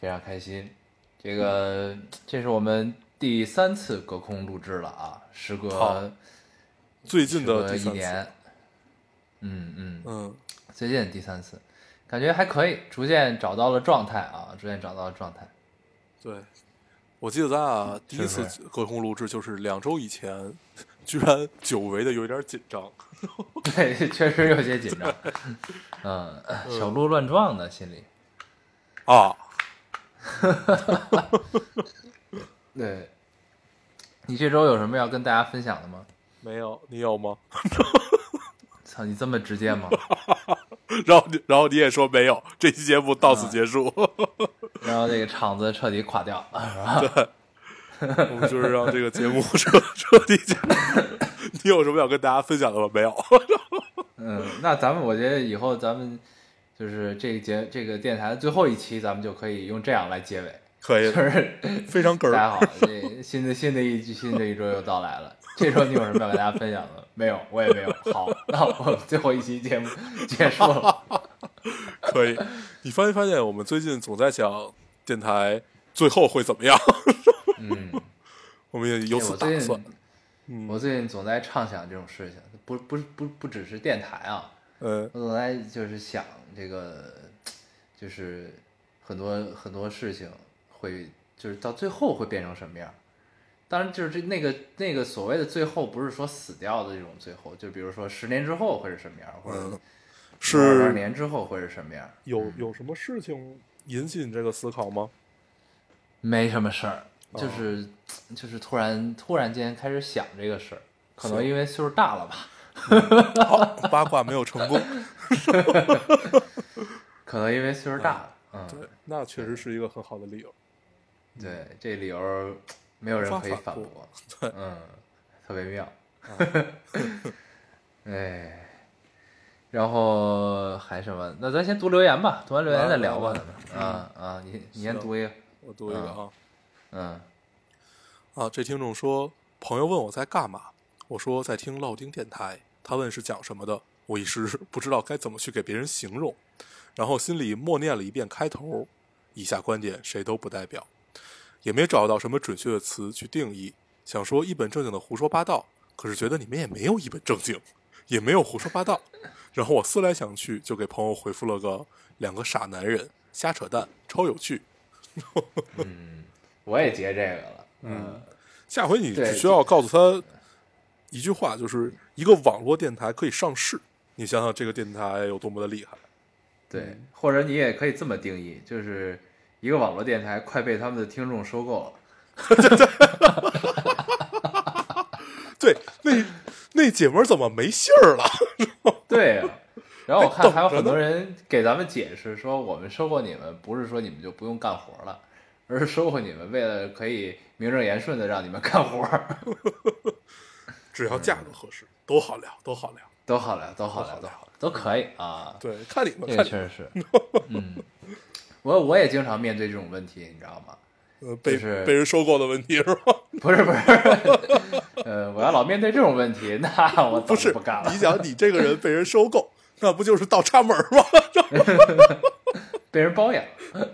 非常开心。这个这是我们第三次隔空录制了啊，时隔最近的一年，嗯嗯，嗯，最近第三次，感觉还可以，逐渐找到了状态啊，逐渐找到了状态。对，我记得咱俩第一次隔空录制就是两周以前，居然久违的有一点紧张。对，确实有些紧张，嗯，小鹿乱撞的心里。啊，对，你这周有什么要跟大家分享的吗？没有，你有吗？操，你这么直接吗？然后你，然后你也说没有，这期节目到此结束。然后这个场子彻底垮掉了，是吧？我们就是让这个节目彻彻底结束。你有什么要跟大家分享的吗？没有。嗯，那咱们我觉得以后咱们就是这一节这个电台的最后一期，咱们就可以用这样来结尾，可以就，是 非常哏儿。大家好，这新的新的一新的一周又到来了。这周你有什么要跟大家分享的？没有，我也没有。好，那我们最后一期节目结束了。可以。你发没发现我们最近总在讲电台最后会怎么样？嗯，我们也有此打算。嗯我最近总在畅想这种事情，不不不不只是电台啊，嗯我总在就是想这个，就是很多很多事情会就是到最后会变成什么样。当然，就是这那个那个所谓的最后，不是说死掉的这种最后，就比如说十年之后会是什么样，或者是，多少年之后会是什么样。有有什么事情引起你这个思考吗？没什么事儿，哦就是、就是突然突然间开始想这个事儿，可能因为岁数大了吧，好，八卦没有成功。可能因为岁数大了，嗯，对，那确实是一个很好的理由。对，这理由没有人可以反驳。对，嗯，特别妙，哎，然后还什么？那咱先读留言吧，读完留言再聊吧，咱们。啊啊，你你先读一个，我读一个啊。嗯。啊！这听众说，朋友问我在干嘛，我说在听老丁电台。他问是讲什么的，我一时不知道该怎么去给别人形容，然后心里默念了一遍开头。以下观点谁都不代表，也没找到什么准确的词去定义。想说一本正经的胡说八道，可是觉得你们也没有一本正经，也没有胡说八道。然后我思来想去，就给朋友回复了个两个傻男人瞎扯淡，超有趣。嗯，我也截这个了，嗯，下回你只需要告诉他一句话，就是一个网络电台可以上市。你想想这个电台有多么的厉害。对，或者你也可以这么定义，就是一个网络电台快被他们的听众收购了。对，那那姐们儿怎么没信儿了？对呀、然后我看还有很多人给咱们解释说，我们收购你们不是说你们就不用干活了，而是收购你们为了可以名正言顺的让你们干活儿，只要价格合适，都好聊，都好聊。都好聊，都好聊，都好聊，都可以啊。对，看你们，这。确实是，嗯，我我也经常面对这种问题，你知道吗？呃，被就是被人收购的问题是吧？不 是不是，呃，我要老面对这种问题，那我早不是不干了你。想，你这个人被人收购，那不就是倒插门儿吗？被人包养，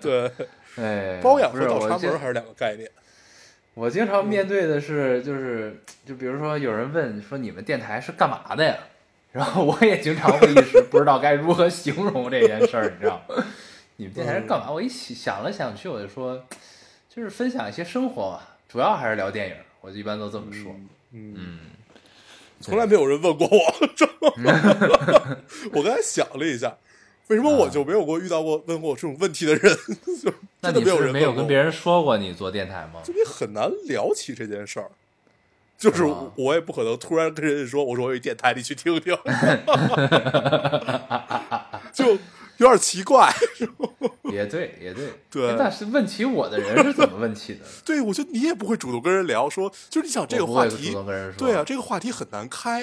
对，哎，包养和倒插门还是两个概念。我经常面对的是，就是就比如说有人问说你们电台是干嘛的呀？然后我也经常会一时不知道该如何形容这件事儿，你知道吗？你们电台是干嘛？我一想想了想去，我就说，就是分享一些生活吧，主要还是聊电影，我就一般都这么说。嗯，嗯，从来没有人问过我。我刚才想了一下，为什么我就没有过遇到过问过我这种问题的人？就那你是没有人问过跟别人说过你做电台吗？就你很难聊起这件事儿。就是我也不可能突然跟人家说，我说我有电台，你去听听，就有点奇怪。也对，也对，对哎但是问起我的人是怎么问起的？对，我觉得你也不会主动跟人聊，说就是你想这个话题主动，跟人说。对啊，这个话题很难开，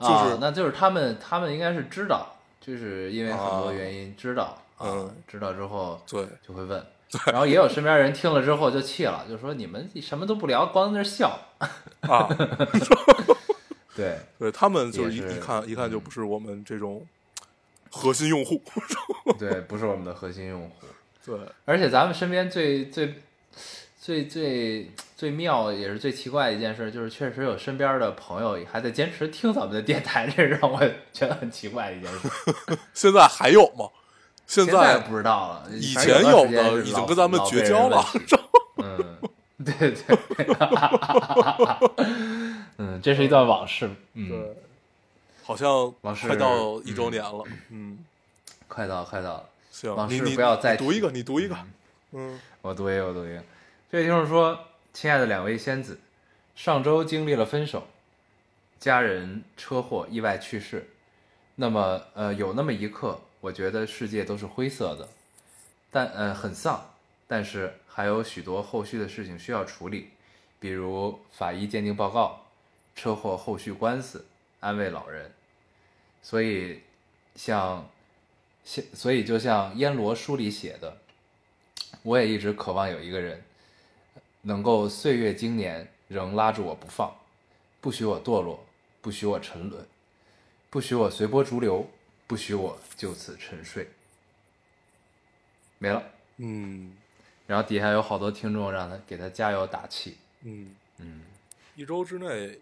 就是、啊，那就是他们，他们应该是知道，就是因为很多啊原因知道啊嗯，知道之后对。就会问，然后也有身边人听了之后就气了，就说你们什么都不聊，光在那笑。啊，对，对他们就是一是。一看一看就不是我们这种核心用户，对，不是我们的核心用户。对，而且咱们身边最最最最最妙也是最奇怪的一件事，就是确实有身边的朋友还在坚持听咱们的电台，这是让我觉得很奇怪的一件事。现在还有吗？现现在不知道了，以前有的已经跟咱们绝交了 嗯，对对，嗯，这是一段往事，嗯，对，好像往事快到一周年了，嗯，快到快到了，行往，事不要再读一个，你读一个，嗯我读一个，我读一个。这位听众说：“亲爱的两位仙子，上周经历了分手，家人车祸意外去世。那么，呃，有那么一刻，我觉得世界都是灰色的，但呃很丧，但是还有许多后续的事情需要处理，比如法医鉴定报告、车祸后续官司、安慰老人。所以，像，像所以就像燕罗书里写的。”我也一直渴望有一个人，能够岁月经年仍拉住我不放，不许我堕落，不许我沉沦，不许我随波逐流，不许我就此沉睡。没了。嗯然后底下有好多听众让他给他加油打气。嗯，嗯，一周之内，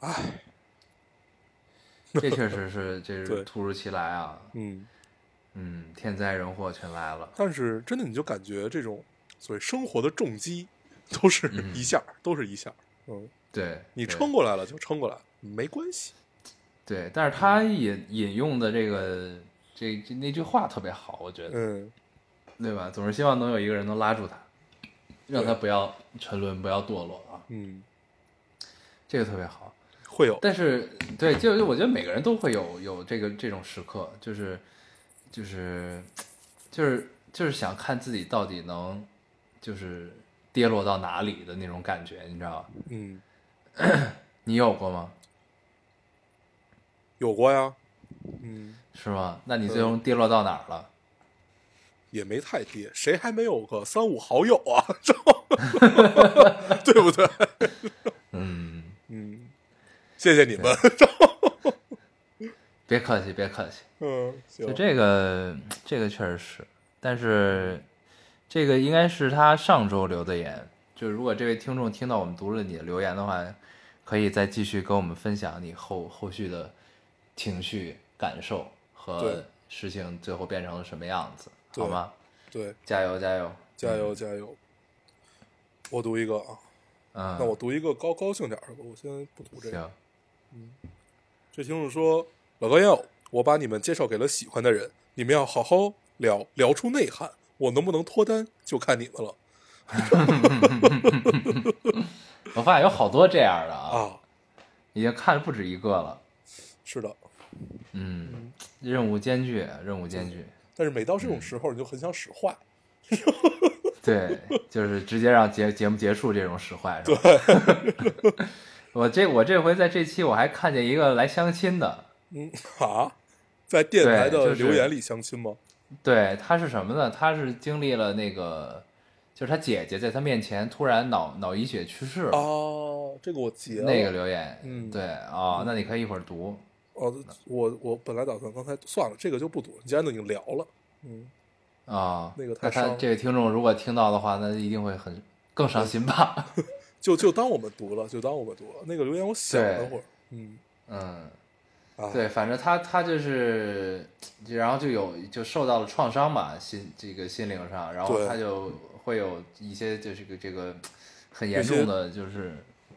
唉，这确实是这是 突如其来啊。嗯，嗯，天灾人祸全来了。但是真的你就感觉这种所谓生活的重击，都是嗯一下儿，都是一下，嗯，对，你撑过来了就撑过来了，没关系，对，但是他引引用的这个这这那句话特别好，我觉得。嗯，对吧？总是希望能有一个人能拉住他，让他不要沉沦，不要堕落啊，嗯，这个特别好。会有，但是，对，就就我觉得每个人都会有有这个这种时刻，就是就是就是就是想看自己到底能就是跌落到哪里的那种感觉，你知道吧？嗯，你有过吗？有过呀，嗯，是吗？那你最终跌落到哪儿了？也没太跌，谁还没有个三五好友啊？对不对？嗯，嗯，谢谢你们。别客气，别客气。嗯，就这个，这个确实是，但是这个应该是他上周留的言。就如果这位听众听到我们读了你的留言的话，可以再继续跟我们分享你后后续的情绪感受和对事情最后变成了什么样子，好吗？对，加油，加油，加油加油！我读一个啊，嗯，那我读一个高高兴点儿的吧，我先不读这个。行，这听众说：“老高要，我把你们介绍给了喜欢的人，你们要好好聊，聊出内涵。我能不能脱单，就看你们了 我发现有好多这样的啊，啊！已经看了不止一个了。是的，嗯，任务艰巨，任务艰巨。但是每到这嗯种时候，你就很想使坏。对，就是直接让节节目结束这种使坏，是吧？我这我这回在这期我还看见一个来相亲的，嗯啊，在电台的留言里相亲吗？对，他是什么呢？他是经历了那个，就是他姐姐在他面前突然脑脑溢血去世了，哦，这个我截了。那个留言，嗯对啊、那你可以一会儿读，哦，我我本来打算刚才算了，这个就不读，你既然都已经聊了，嗯，啊、那个他伤这位听众如果听到的话，那一定会很更伤心吧？就就当我们读了，就当我们读了。那个留言我想了会儿，嗯，嗯，啊，对，反正他他就是，然后就有就受到了创伤嘛，心这个心灵上，然后他就会有一些就是个这个很严重的就是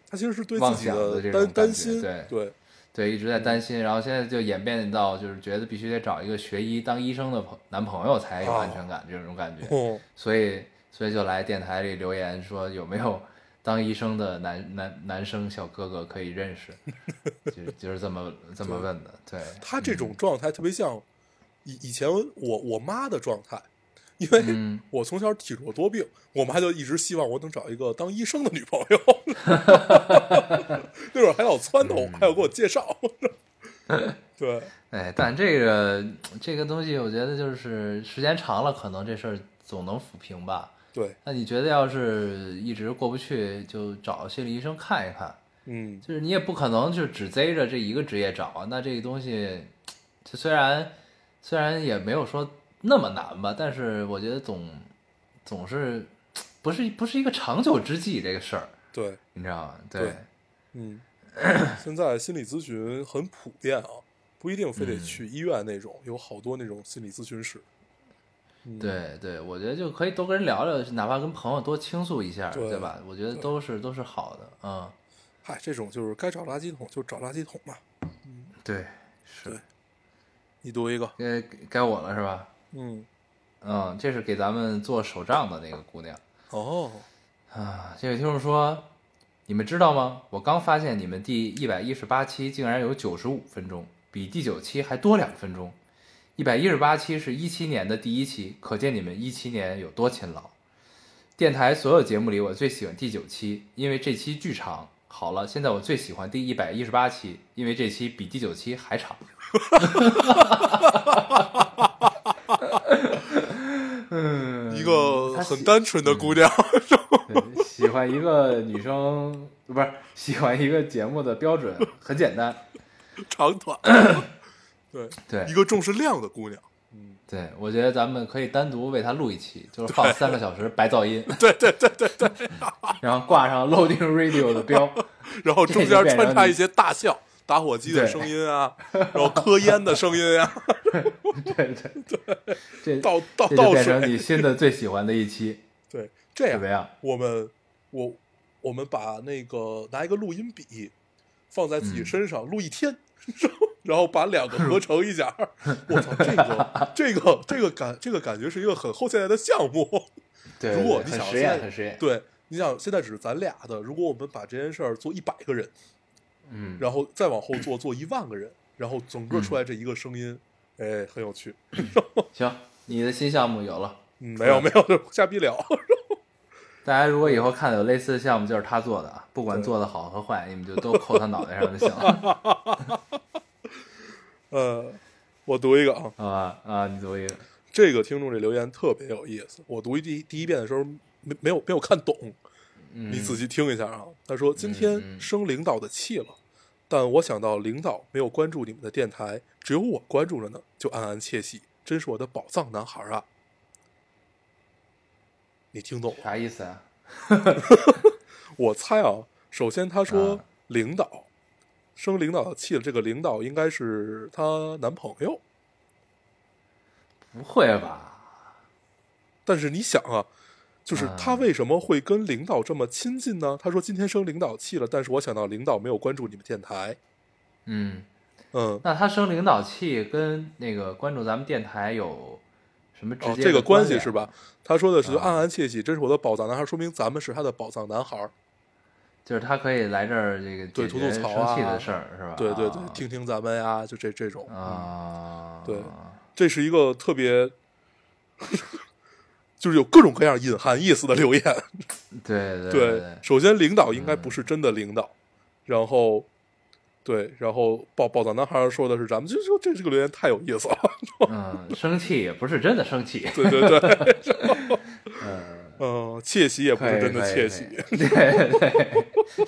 他其实是对妄自己想的这种担感觉担心，对对。对一直在担心，然后现在就演变到就是觉得必须得找一个学医当医生的朋男朋友才有安全感、这种感觉，哦，所以所以就来电台里留言说有没有当医生的男男男生小哥哥可以认识，就就是这么这么问的，对他这种状态特别像以以前我我妈的状态，因为嗯我从小体弱多病，我妈就一直希望我能找一个当医生的女朋友。那会儿还老撺掇我，还有给我介绍。对，哎，但这个这个东西，我觉得就是时间长了，可能这事儿总能抚平吧。对，那你觉得要是一直过不去，就找心理医生看一看。嗯，就是你也不可能就只贼着这一个职业找啊。那这个东西，就虽然虽然也没有说那么难吧，但是我觉得总总是不是不是一个长久之计这个事儿，对，你知道吗？对嗯，现在心理咨询很普遍啊，不一定非得嗯去医院那种，有好多那种心理咨询室。嗯，对对，我觉得就可以多跟人聊聊，哪怕跟朋友多倾诉一下，对对吧？我觉得都是都是好的，嗯，嗨，这种就是该找垃圾桶就找垃圾桶嘛。对，是对，你读一个，该该我了是吧？嗯，嗯，这是给咱们做手账的那个姑娘哦，啊。这位听众说，你们知道吗？我刚发现你们第一百一十八期竟然有九十五分钟，比第九期还多两分钟。一百一十八期是一七年的第一期，可见你们一七年有多勤劳。电台所有节目里，我最喜欢第九期，因为这期巨长。好了，现在我最喜欢第一百一十八期，因为这期比第九期还长。嗯，一个很单纯的姑娘。对，喜欢一个女生不是喜欢一个节目的标准很简单，长短，对，对一个重视量的姑娘。嗯，对，我觉得咱们可以单独为她录一期，就是放三个小时白噪音，对对对对对，然后挂上 Loading Radio 的标，然后中间穿插一些大笑、打火机的声音啊，然后磕烟的声音啊，对对对，这倒倒倒水。变成你新的最喜欢的一期，对，这样怎么样？我们我我们把那个拿一个录音笔放在自己嗯身上录一天，然后把两个合成一下。我操，这个这个这个感这个感觉是一个很后现代的项目。对，如果你想实验，对，你想现在只是咱俩的，如果我们把这件事儿做一百个人，嗯，然后再往后做做一万个人，然后整个出来这一个声音，哎，很有趣。行，你的新项目有了。嗯，没有没有，就瞎逼聊。大家如果以后看到有类似的项目，就是他做的啊，不管做的好和坏，你们就都扣他脑袋上就行了，呃，我读一个啊，好吧？啊，你读一个，这个听众这留言特别有意思。我读第一第一遍的时候没没有没有看懂，嗯，你仔细听一下啊。他说今嗯天嗯生领导的气了，但我想到领导没有关注你们的电台，只有我关注着呢，就暗暗窃喜，真是我的宝藏男孩啊！你听懂？啥意思啊？我猜啊，首先他说啊领导、生领导的气了，这个领导应该是她男朋友。不会吧？但是你想啊，就是啊他为什么会跟领导这么亲近呢？他说今天生领导气了，但是我想到领导没有关注你们电台，嗯，嗯，那他生领导气跟那个关注咱们电台有什么直哦，这个关系是吧？？他说的是啊暗暗窃喜，真是我的宝藏男孩，说明咱们是他的宝藏男孩。就是他可以来这儿这个对吐吐槽生气啊的事儿，是吧？对对对，啊听听咱们呀，就这这种，啊，对这是一个特别，就是有各种各样隐含意思的留言。对对对，首先领导应该嗯不是真的领导，然后，对，然后宝宝藏男孩说的是咱们，就就这这个留言太有意思了。嗯，生气也不是真的生气，对对对，嗯，嗯，窃喜也不是真的窃喜，对对，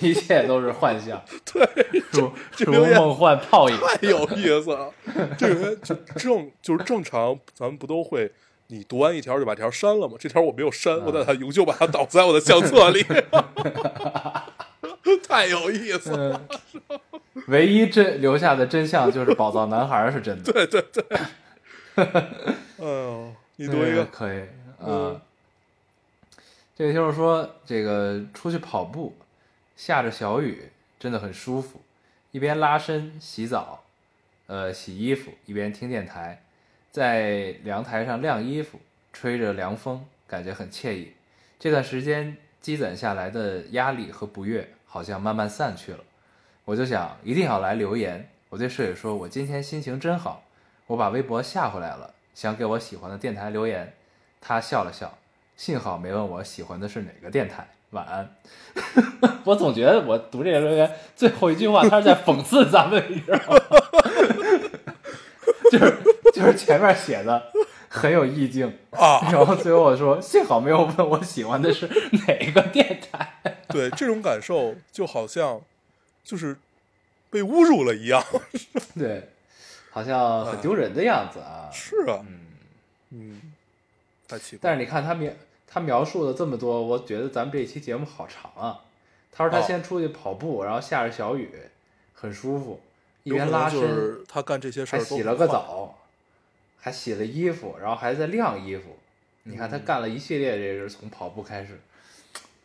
一切都是幻象，对，如如梦幻泡影，太有意思了。这个人就正就是正常，咱们不都会。你读完一条就把条删了吗？这条我没有删，我把它永久把它导在我的相册里 太有意思了。嗯，唯一真留下的真相就是宝藏男孩是真的。对对对，哎呦，你读一个嗯，可以，嗯啊。这个就是说，这个出去跑步，下着小雨，真的很舒服，一边拉伸、洗澡，呃，洗衣服，一边听电台，在凉台上晾衣服，吹着凉风，感觉很惬意。这段时间积攒下来的压力和不悦，好像慢慢散去了。我就想，一定要来留言。我对舍友说，我今天心情真好，我把微博下回来了，想给我喜欢的电台留言。他笑了笑，幸好没问我喜欢的是哪个电台。晚安。我总觉得我读这个留言最后一句话，他是在讽刺咱们，你知道吗？就是就是前面写的很有意境，啊，然后最后我说 幸好没有问我喜欢的是哪个电台。对，这种感受就好像就是被侮辱了一样。对，好像很丢人的样子啊。是啊，嗯，嗯，太奇怪。但是你看他描他描述了这么多，我觉得咱们这一期节目好长啊。他说他哦先出去跑步，然后下着小雨，很舒服，一边拉伸，是他干这些事儿还洗了个，澡，还洗了衣服，然后还在晾衣服。你看他嗯干了一系列这个，从跑步开始。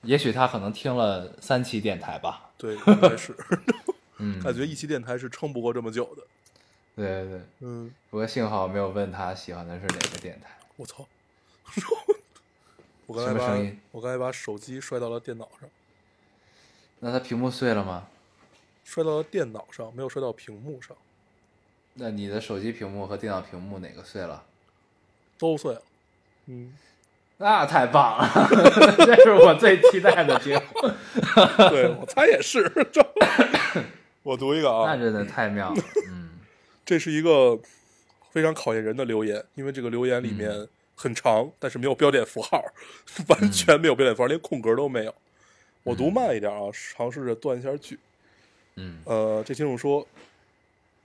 也许他可能听了三期电台吧。对，应该是 嗯，感觉一期电台是撑不过这么久的。对对对。嗯，不过幸好没有问他喜欢的是哪个电台。我操！我刚才把什么声音我刚才把手机摔到了电脑上，那他屏幕碎了吗？摔到了电脑上，没有摔到屏幕上，那你的手机屏幕和电脑屏幕哪个碎了？都碎了。嗯，那太棒了，这是我最期待的结果。对我猜也是。我读一个啊，那真的太妙了。嗯这是一个非常考验人的留言，因为这个留言里嗯面很长，但是没有标点符号，完全没有标点符号，连空格都没有。我读慢一点啊，尝试着断一下句。嗯呃，这听众说，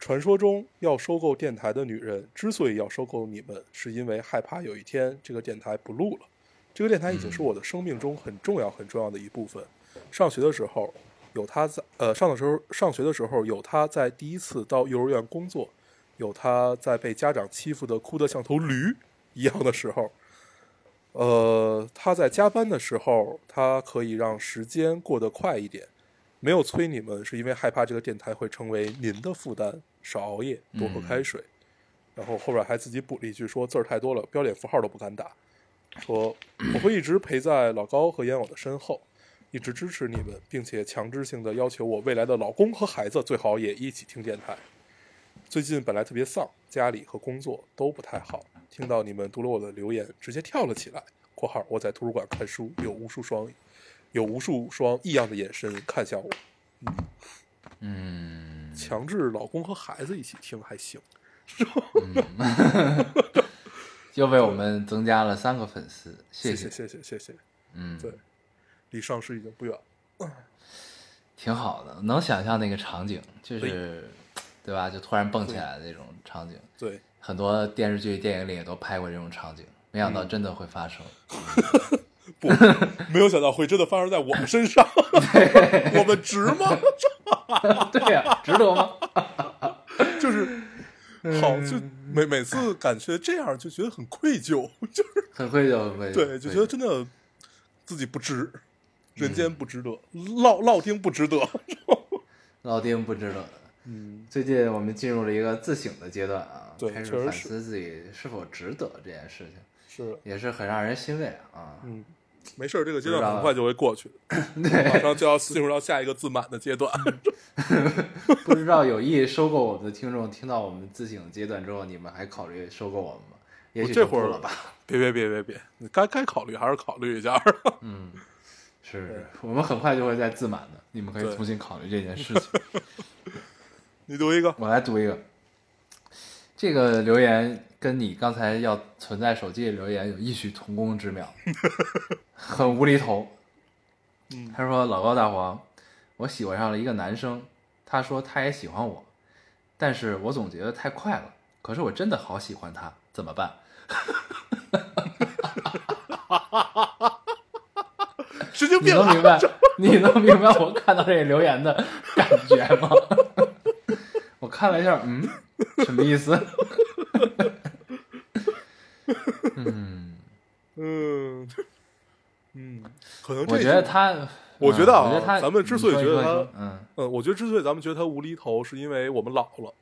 传说中要收购电台的女人之所以要收购你们，是因为害怕有一天这个电台不录了。这个电台已经是我的生命中很重要很重要的一部分。上学的时候有他在，呃，上的时候上学的时候有他在第一次到幼儿园工作，有他在被家长欺负的哭得像头驴一样的时候。呃，他在加班的时候，他可以让时间过得快一点。没有催你们，是因为害怕这个电台会成为您的负担，少熬夜，多喝开水。然后后边还自己补了一句说字儿太多了，标点符号都不敢打。说我会一直陪在老高和烟偶的身后，一直支持你们，并且强制性的要求我未来的老公和孩子最好也一起听电台。最近本来特别丧，家里和工作都不太好，听到你们读了我的留言，直接跳了起来。（括号我在图书馆看书，有无数双有无数双异样的眼神看向我。嗯，强制老公和孩子一起听还行，又为我们增加了三个粉丝，谢谢。谢谢谢谢。嗯，对，离上市已经不远了。挺好的，能想象那个场景，就是对吧？就突然蹦起来的那种场景，对，很多电视剧、电影里也都拍过这种场景，没想到嗯真的会发生。不，没有想到会真的发生在我们身上，我们值吗？对呀、值得吗？就是好，嗯就每每次感觉这样就觉得很愧疚，就是 很愧疚，很愧疚。对，就觉得真的自己不值，人间不值得，烙烙丁不值得。老丁不值得。嗯，最近我们进入了一个自省的阶段啊，对开始反思自己是否值得这件事情，是，也是很让人欣慰啊。嗯，没事儿，这个阶段很快就会过去，马上就要进入到下一个自满的阶段。不知道有意收购我们的听众，听到我们自省阶段之后，你们还考虑收购我们吗？也许这会儿了吧。别别别别别，你该该考虑还是考虑一下。嗯，是我们很快就会再自满的，你们可以重新考虑这件事情。你读一个，我来读一个，这个留言跟你刚才要存在手机里留言有异曲同工之妙，很无厘头。嗯他说：“老高大黄，我喜欢上了一个男生，他说他也喜欢我，但是我总觉得太快了。可是我真的好喜欢他，怎么办？你 神经病你！能明白？你能明白我看到这个留言的感觉吗？我看了一下，嗯，什么意思？嗯，嗯嗯，可能这我觉得他，我觉得啊嗯我觉得他，咱们之所以觉得他嗯，嗯，我觉得之所以咱们觉得他无厘头，是因为我们老了。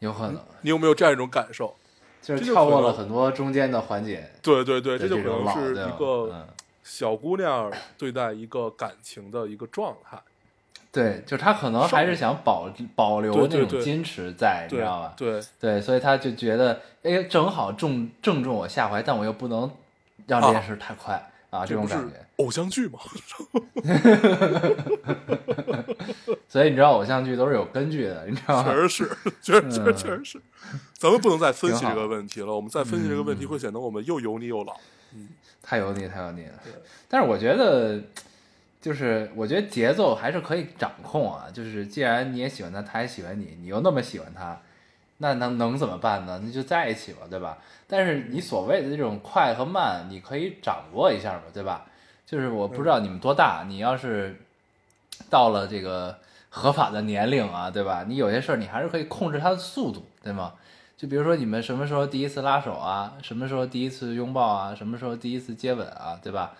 有可能你有没有这样一种感受？就是跳过了很多中间的环节对对对，这就可，能是一个嗯小姑娘对待一个感情的一个状态。对，就他可能还是想保保留那种矜持在，你知道吧？对，对，所以他就觉得，哎，正好正正中我下怀，但我又不能让这件事太快啊，这种感觉。偶像剧嘛，所以你知道，偶像剧都是有根据的，你知道吗？确实是，确实确实确实是。咱们不能再分析这个问题了，我们再分析这个问题嗯会显得我们又油腻又老。嗯太油腻，太油腻了。但是我觉得，就是我觉得节奏还是可以掌控啊。就是既然你也喜欢他，他也喜欢你，你又那么喜欢他，那能能怎么办呢？那就在一起吧，对吧？但是你所谓的这种快和慢，你可以掌握一下嘛，对吧？就是我不知道你们多大，你要是到了这个合法的年龄啊，对吧？你有些事儿你还是可以控制它的速度，对吗？就比如说你们什么时候第一次拉手啊，什么时候第一次拥抱啊，什么时候第一次接吻啊，对吧？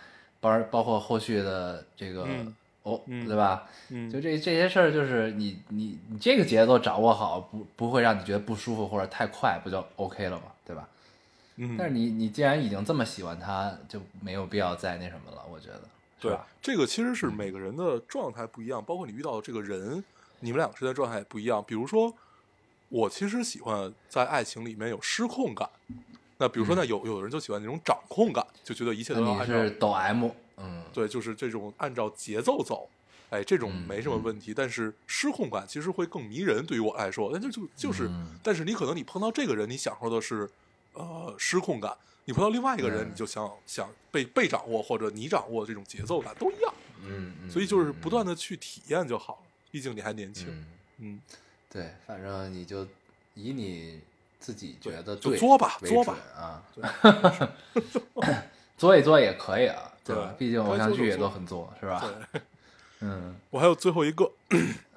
包包括后续的这个嗯哦，嗯对吧？嗯，就这这些事儿，就是你你你这个节奏掌握好，不不会让你觉得不舒服或者太快，不就 OK 了嘛，对吧？嗯，但是你你既然已经这么喜欢他，就没有必要再那什么了，我觉得，对吧？，这个其实是每个人的状态不一样，包括你遇到的这个人，你们两个之间的状态也不一样。比如说，我其实喜欢在爱情里面有失控感。那比如说，呢有有的人就喜欢那种掌控感，就觉得一切都要按照是抖 M，嗯，对，就是这种按照节奏走，哎，这种嗯没什么问题。但是失控感其实会更迷人，对于我来说，那就就就是，嗯。但是你可能你碰到这个人，你享受的是呃失控感；你碰到另外一个人，嗯你就想想被被掌握或者你掌握这种节奏感都一样。嗯嗯，所以就是不断的去体验就好了，毕竟你还年轻。嗯，嗯，对，反正你就以你自己觉得就对作吧为作吧准啊，作一作也可以啊，对吧？毕竟偶像剧也都很作，是吧？对，嗯我还有最后一个，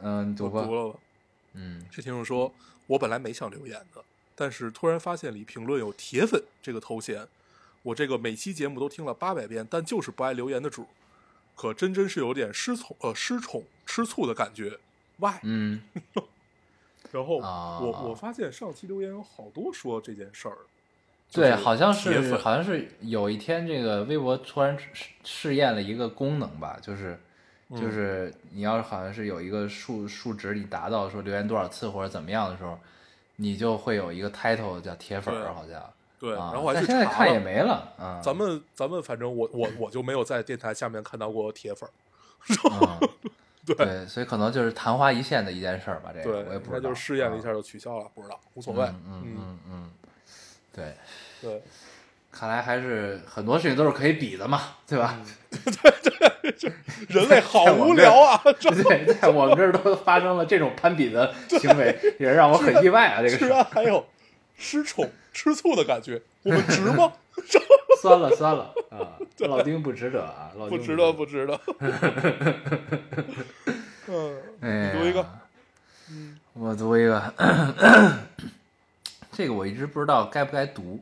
嗯，你读吧读，了吧。嗯这听众说，我本来没想留言的，但是突然发现里评论有“铁粉”这个头衔，我这个每期节目都听了八百遍，但就是不爱留言的主，可真真是有点失宠呃失宠吃醋的感觉。Why？嗯，然后啊我我发现上期留言有好多说这件事儿，对，就是好像是好像是有一天这个微博突然试试验了一个功能吧，就是嗯。就是你要是好像是有一个数数值你达到说留言多少次或者怎么样的时候，你就会有一个 title 叫铁粉儿，好像对，啊，然后我还去但现在看也没了啊。咱们咱们反正我我我就没有在电台下面看到过铁粉儿，嗯对对，所以可能就是昙花一现的一件事儿吧，这个对，我也不知道，应该就是试验了一啊下就取消了，不知道无所谓。嗯嗯嗯嗯，对，对，看来还是很多事情都是可以比的嘛，对吧？对对人类好无聊啊！这对，在我们这儿都发生了这种攀比的行为，也让我很意外啊！这个居事然还有失宠吃醋的感觉，我们值吗？算了算了啊！老丁不值得啊，老丁不值得，不值得。嗯，哎你读一个呀，我读一个，这个我一直不知道该不该读，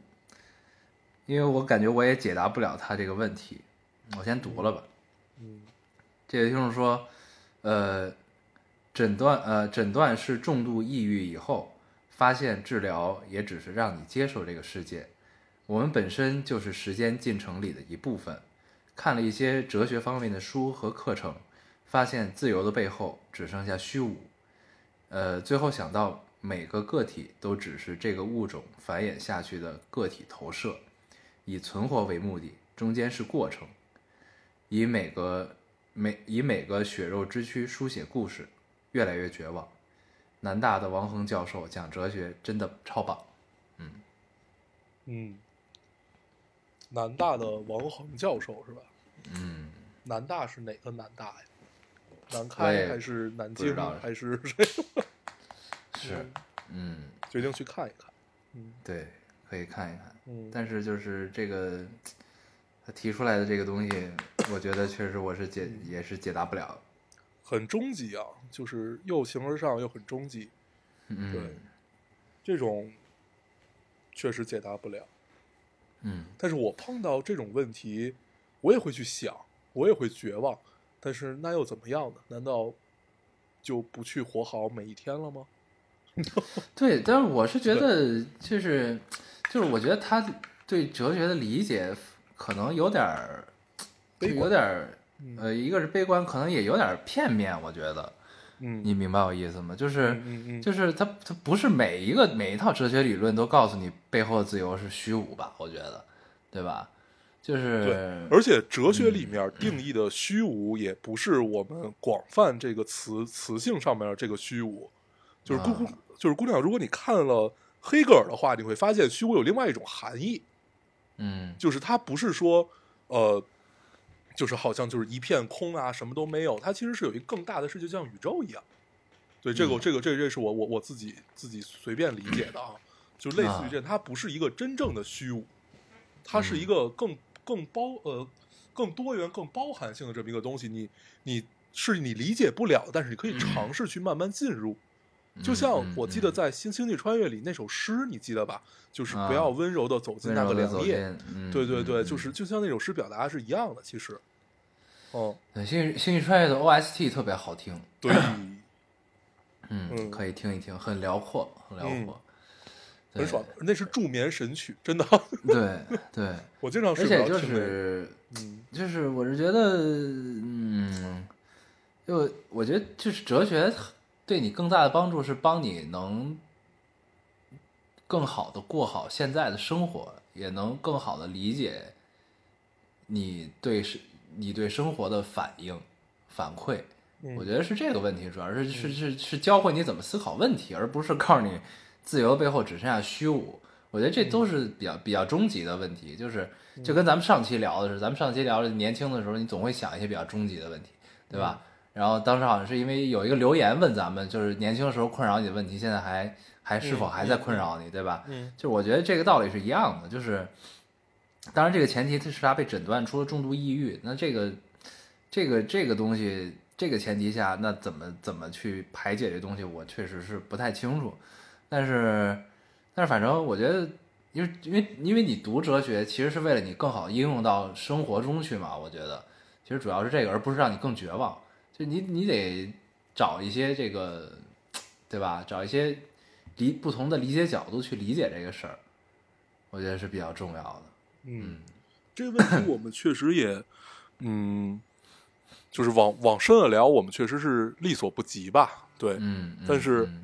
因为我感觉我也解答不了他这个问题，我先读了吧。嗯这位听众说，呃，诊断呃诊断是重度抑郁以后，发现治疗也只是让你接受这个世界，我们本身就是时间进程里的一部分。看了一些哲学方面的书和课程，发现自由的背后只剩下虚无。呃，最后想到每个个体都只是这个物种繁衍下去的个体投射，以存活为目的，中间是过程。以每个每以每个血肉之躯书写故事，越来越绝望。南大的王恒教授讲哲学真的超棒。嗯嗯，南大的王恒教授是吧？嗯，南大是哪个南大呀？南开还是南京还是 谁？是，嗯，决定去看一看。嗯对，可以看一看。嗯，但是就是这个他提出来的这个东西，我觉得确实我是解也是解答不了。很终极啊，就是又形而上又很终极，嗯，对这种确实解答不了。嗯但是我碰到这种问题，我也会去想，我也会绝望。但是那又怎么样呢？难道就不去活好每一天了吗？对，但是我是觉得就是就是我觉得他对哲学的理解可能有点儿，就有点儿嗯呃，一个是悲观，可能也有点片面。我觉得嗯你明白我意思吗？就是嗯嗯嗯就是它它不是每一个每一套哲学理论都告诉你背后的自由是虚无吧？我觉得，对吧？就是对，而且哲学里面定义的虚无，也不是我们广泛这个词词性上面的这个虚无，就是姑姑、啊就是姑娘，如果你看了黑格尔的话，你会发现虚无有另外一种含义，嗯就是它不是说呃，就是好像就是一片空啊，什么都没有，它其实是有一个更大的世界，就像宇宙一样。对，这个、嗯这个这个这是我我我自己自己随便理解的啊，就类似于啊这，它不是一个真正的虚无，它是嗯一个更更包呃更多元、更包含性的这么一个东西。你你是你理解不了，但是你可以尝试去慢慢进入。就像嗯我记得在《新星际穿越》里那首诗，你记得吧？就是啊不要温柔的走进那个凉夜。对对对，嗯就是就像那首诗表达是一样的，其实。哦，对《星际星际穿越》的 OST 特别好听，对，嗯，嗯可以听一听，很辽阔，很辽阔，对很爽，那是助眠神曲，真的。对对，我经常而且就睡不着听那个是嗯就是我是觉得，嗯，就我觉得就是哲学对你更大的帮助是帮你能更好的过好现在的生活，也能更好的理解你对是你对生活的反应反馈。嗯我觉得是这个问题，主要是是是是教会你怎么思考问题，而不是告诉你自由背后只剩下虚无。我觉得这都是比较比较终极的问题，就是就跟咱们上期聊的是，咱们上期聊的年轻的时候，你总会想一些比较终极的问题，对吧？然后当时好像是因为有一个留言问咱们，就是年轻的时候困扰你的问题，现在还还是否还在困扰你，对吧？嗯就我觉得这个道理是一样的，就是当然这个前提是他被诊断出了重度抑郁，那这个这个这个东西，这个前提下，那怎么怎么去排解这东西，我确实是不太清楚。但是但是反正我觉得，因为因为因为你读哲学，其实是为了你更好应用到生活中去嘛。我觉得其实主要是这个，而不是让你更绝望。就你你得找一些这个，对吧？找一些理不同的理解角度去理解这个事儿，我觉得是比较重要的。嗯，这个问题我们确实也，嗯，就是往往深了聊，我们确实是力所不及吧。对，嗯，但是嗯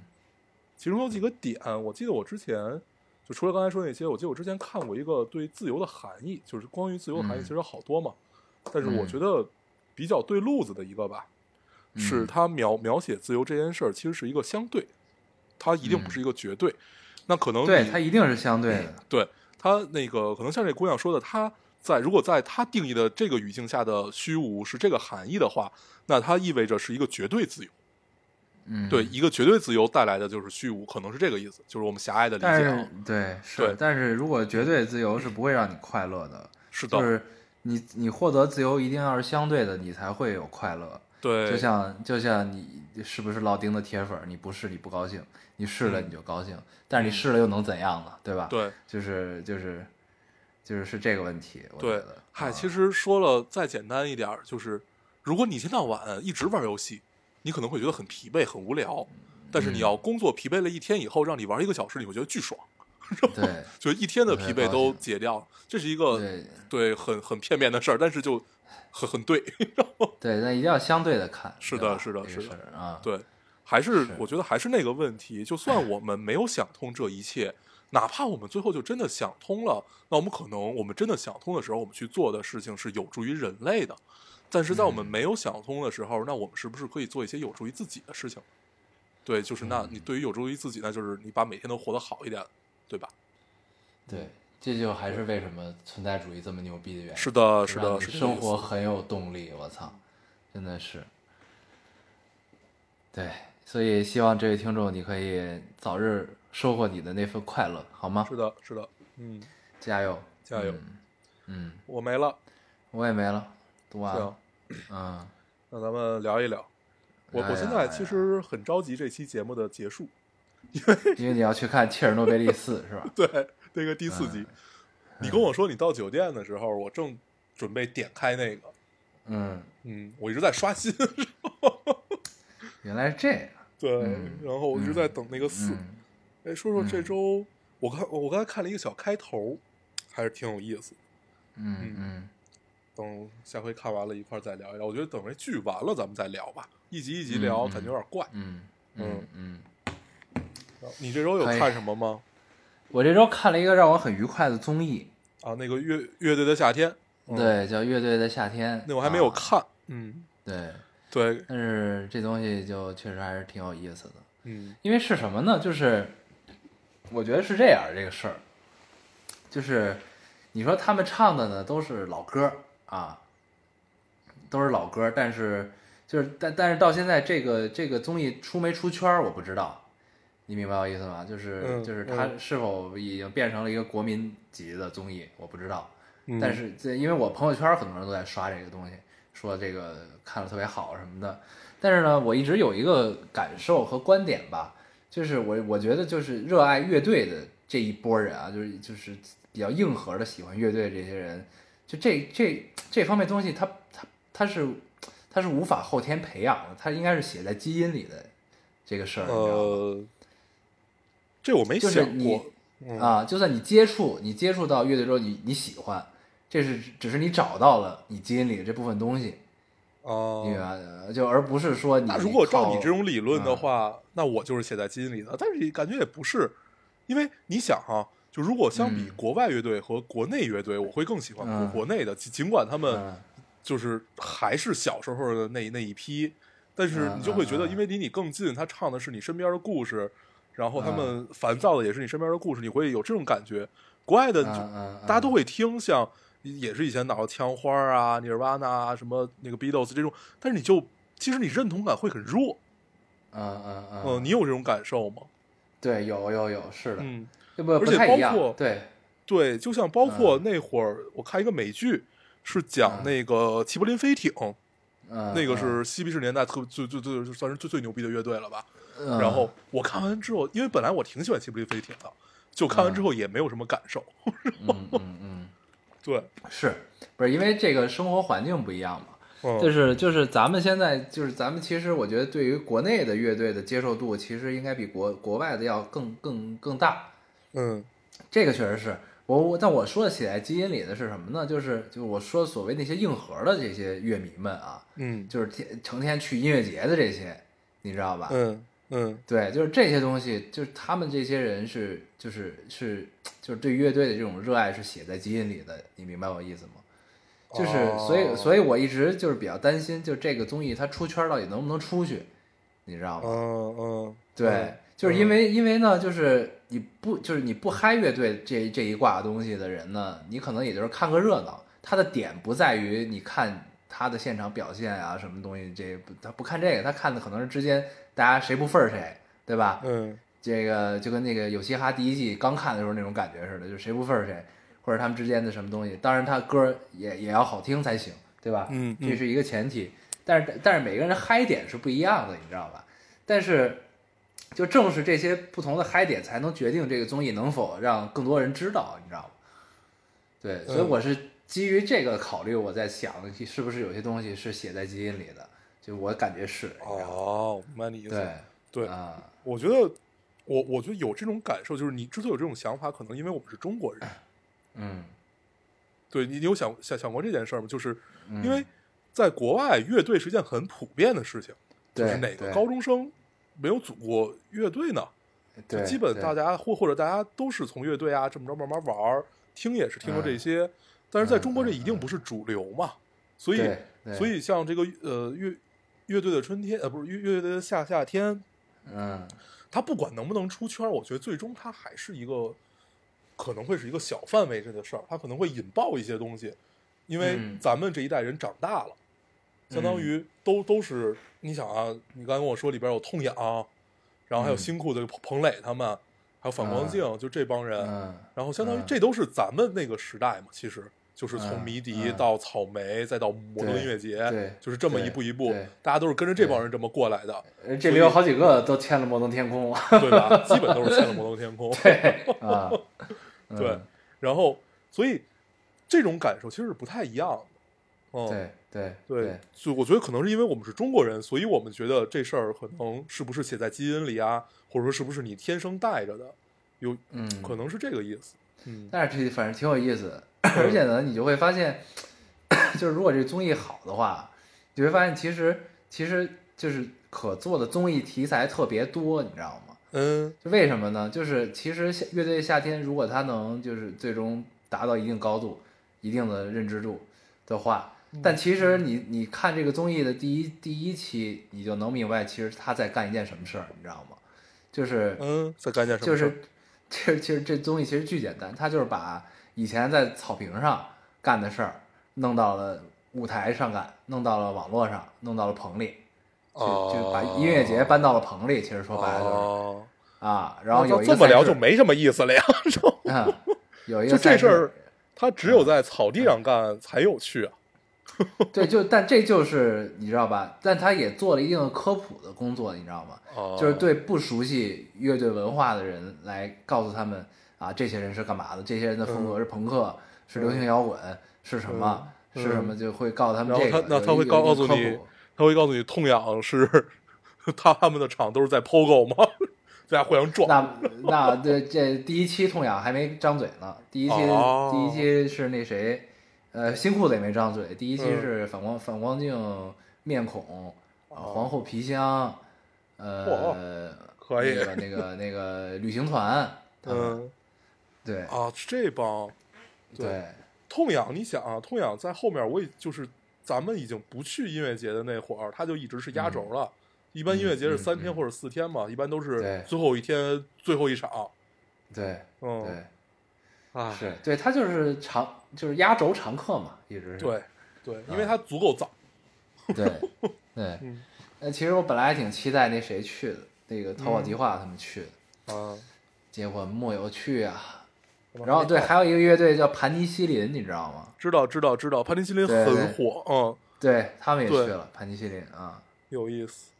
其中有几个点，我记得我之前就除了刚才说那些，我记得我之前看过一个对自由的含义，就是关于自由的含义嗯其实有好多嘛，但是我嗯觉得比较对路子的一个吧，是嗯他描描写自由这件事儿其实是一个相对，它一定不嗯是一个绝对。那可能对，你它一定是相对的。对他那个可能像这姑娘说的，他在如果在他定义的这个语境下的虚无是这个含义的话，那它意味着是一个绝对自由。嗯，对，一个绝对自由带来的就是虚无，可能是这个意思，就是我们狭隘的理解啊。对是，对但是如果绝对自由是不会让你快乐的，是的，就是你你获得自由一定要是相对的，你才会有快乐。对，就像就像你是不是老丁的铁粉，你不是你不高兴，你试了嗯你就高兴，但是你试了又能怎样呢？对吧？，对就是就是就是是这个问题，我觉对。。嗨，啊其实说了再简单一点儿，就是如果你一天到晚一直玩游戏，你可能会觉得很疲惫、很无聊。但是你嗯要工作疲惫了一天以后，让你玩一个小时，你会觉得巨爽，对就一天的疲惫都解掉了。这是一个对对很很片面的事儿，但是就很很对。对，那一定要相对的看。是的是的是的啊。对，还是是我觉得还是那个问题，就算我们没有想通这一切，哪怕我们最后就真的想通了，那我们可能我们真的想通的时候，我们去做的事情是有助于人类的。但是在我们嗯没有想通的时候，那我们是不是可以做一些有助于自己的事情？对，就是那嗯你对于有助于自己，那就是你把每天都活得好一点，对吧？对，这就还是为什么存在主义这么牛逼的原因。是的，是的，生活很有动力，我操，真的是。对，所以希望这位听众你可以早日收获你的那份快乐，好吗？是的，是的，嗯，加油，加油嗯！嗯，我没了，我也没了，读完了嗯，那咱们聊一聊。我哎我现在其实很着急这期节目的结束，因为因为你要去看切尔诺贝利四是吧？对，那个第四嗯集，你跟我说你到酒店的时候，我正准备点开那个，嗯，嗯，我一直在刷新，原来是这样。对，嗯然后我一直在等那个四。嗯哎，说说这嗯周，我看我刚才看了一个小开头，还是挺有意思。嗯嗯，等等下回看完了一块儿再聊一聊。我觉得等这剧完了咱们再聊吧，一集一集聊、感觉有点怪。嗯嗯嗯，你这周有看什么吗？我这周看了一个让我很愉快的综艺，啊，那个乐乐队的夏天，嗯，对，叫《乐队的夏天》。那我还没有啊看。嗯，对，对，但是这东西就确实还是挺有意思的，嗯因为是什么呢？就是我觉得是这样，这个事儿，就是你说他们唱的呢都是老歌啊，都是老歌，但是就是但但是到现在这个这个综艺出没出圈儿我不知道，你明白我意思吗？就是、嗯就是它嗯是否已经变成了一个国民级的综艺，我不知道。嗯，但是这因为我朋友圈很多人都在刷这个东西，说这个看了特别好什么的。但是呢，我一直有一个感受和观点吧，就是我我觉得就是热爱乐队的这一波人啊，就是就是比较硬核的喜欢乐队的这些人，就这这这方面东西他，他他是他是无法后天培养的，他应该是写在基因里的这个事儿，你知道吗？呃，这我没就是你想过。嗯啊，就算你接触你接触到乐队之后，你你喜欢，这是只是你找到了你基因里的这部分东西，哦？就而不是说你那如果照你这种理论的嗯话，那我就是写在基因里的。但是感觉也不是，因为你想哈、就如果相比嗯国外乐队和国内乐队，我会更喜欢国嗯国内的，尽尽管他们嗯就是还是小时候的那那一批，但是嗯你就会觉得，因为离你更近，他唱的是你身边的故事，然后他嗯们烦躁的也是你身边的故事，你会有这种感觉。国外的大家都会听，像也是以前脑枪花啊、Nirvana 啊、什么那个 Beatles 这种，但是你就其实你认同感会很弱。嗯嗯嗯，嗯，你有这种感受吗？对有有有是的，嗯，这不而且包括，对，对，就像包括嗯那会儿我看一个美剧，是讲嗯那个齐柏林飞艇，嗯，那个是嬉皮士年代特最最最算是最最牛逼的乐队了吧？嗯，然后我看完之后，因为本来我挺喜欢齐柏林飞艇的，就看完之嗯后也没有什么感受。嗯嗯嗯，对，是不是因为这个生活环境不一样嘛？嗯，就是就是咱们现在就是咱们其实我觉得对于国内的乐队的接受度，其实应该比国国外的要更更更大。嗯这个确实是我我，但我说的写在基因里的是什么呢？就是就是我说所谓那些硬核的这些乐迷们啊，嗯就是天成天去音乐节的这些，你知道吧？嗯嗯对，就是这些东西，就是他们这些人是就是是就是对乐队的这种热爱是写在基因里的，你明白我意思吗？就是所以哦所以我一直就是比较担心，就这个综艺它出圈到底能不能出去，你知道吗？嗯嗯，对嗯，就是因为因为呢，就是你不就是你不嗨乐队这这一挂东西的人呢，你可能也就是看个热闹，他的点不在于你看他的现场表现啊什么东西，这不他不看这个，他看的可能是之间大家谁不忿儿谁，对吧？嗯这个就跟那个有嘻哈第一季刚看的时候那种感觉似的，就是谁不忿儿谁，或者他们之间的什么东西。当然他歌也也要好听才行，对吧？嗯嗯这是一个前提。但是但是每个人的嗨点是不一样的，你知道吧？但是就正是这些不同的嗨点，才能决定这个综艺能否让更多人知道，你知道吗？对，所以嗯我是基于这个考虑，我在想是不是有些东西是写在基因里的，就我感觉是？哦，明白你意思。对对，啊，我觉得我我觉得有这种感受，就是你之所以有这种想法，可能因为我们是中国人。嗯，对你，你有想想想过这件事儿吗？就是嗯因为在国外，乐队是一件很普遍的事情，就是哪个高中生没有组过乐队呢？就对，基本大家或或者大家都是从乐队啊这么着慢慢玩儿，听也是听过这些，但是在中国这一定不是主流嘛，所以所以像这个呃乐乐队的春天呃不是乐乐队的夏夏天，嗯。他不管能不能出圈，我觉得最终他还是一个可能会是一个小范围这的事儿，他可能会引爆一些东西，因为嗯。咱们这一代人长大了，相当于都都是你想啊，你刚才跟我说里边有痛痒，然后还有嗯。新裤的彭彭磊他们，还有反光镜，就这帮人，嗯。然后相当于嗯。这都是咱们那个时代嘛，其实就是从嗯迷笛嗯到草莓，再到摩登音乐节对，就是这么一步一步，大家都是跟着这帮人这么过来的，呃这里有好几个都签了摩登天空啊，对吧？基本都是签了摩登天空。对对，然后所以这种感受其实是不太一样的。嗯，对对对，就我觉得可能是因为我们是中国人，所以我们觉得这事儿可能是不是写在基因里啊，或者说是不是你天生带着的，有嗯，可能是这个意思。嗯但是这反正挺有意思的，而且呢，你就会发现，就是如果这综艺好的话，你会发现其实其实就是可做的综艺题材特别多，你知道吗？嗯就为什么呢？就是其实夏乐队夏天如果它能就是最终达到一定高度、一定的认知度的话，但其实你你看这个综艺的第一第一期，你就能明白其实他在干一件什么事儿，你知道吗？就是嗯，在干件什么事儿？就是其实其实这综艺其实巨简单，他就是把以前在草坪上干的事儿弄到了舞台上干，弄到了网络上，弄到了棚里，就就把音乐节搬到了棚里。其实说白了就是、哦，啊，然后有一个这么聊就没什么意思了呀。嗯，有一就个这事儿，他只有在草地上干才有趣啊。对，就但这就是你知道吧？但他也做了一定的科普的工作，你知道吗？哦，就是对不熟悉乐队文化的人来告诉他们啊，这些人是干嘛的？这些人的风格是朋克，是流行摇滚，是什么？嗯是什么？就会告诉他们这个。有他那他会告诉你他会告诉你，痛痒是他他们的场都是在 POGO 吗？在互相撞。那那这这第一期痛痒还没张嘴呢，第一期、哦第一期是那谁，呃，新裤子也没张嘴，第一期嗯。是反光反光镜面孔，啊皇后皮箱，呃，可以那个那个那个旅行团，嗯。对。啊，这帮对痛痒，你想啊，痛痒在后面，我也就是咱们已经不去音乐节的那会儿，他就一直是压轴了。一般音乐节是三天或者四天嘛，一般都是最后一天最后一场。对嗯，对，啊，是对他就是常就是压轴常客嘛，一直是对对，因为他足够早。对对嗯。那其实我本来还挺期待那谁去的，那个逃跑计划他们去的，啊，结果没有去啊。然后对，还有一个乐队叫盘尼西林，你知道吗？知道知道知道，盘尼西林很火，嗯，对他们也去了，盘尼西林啊。有意思。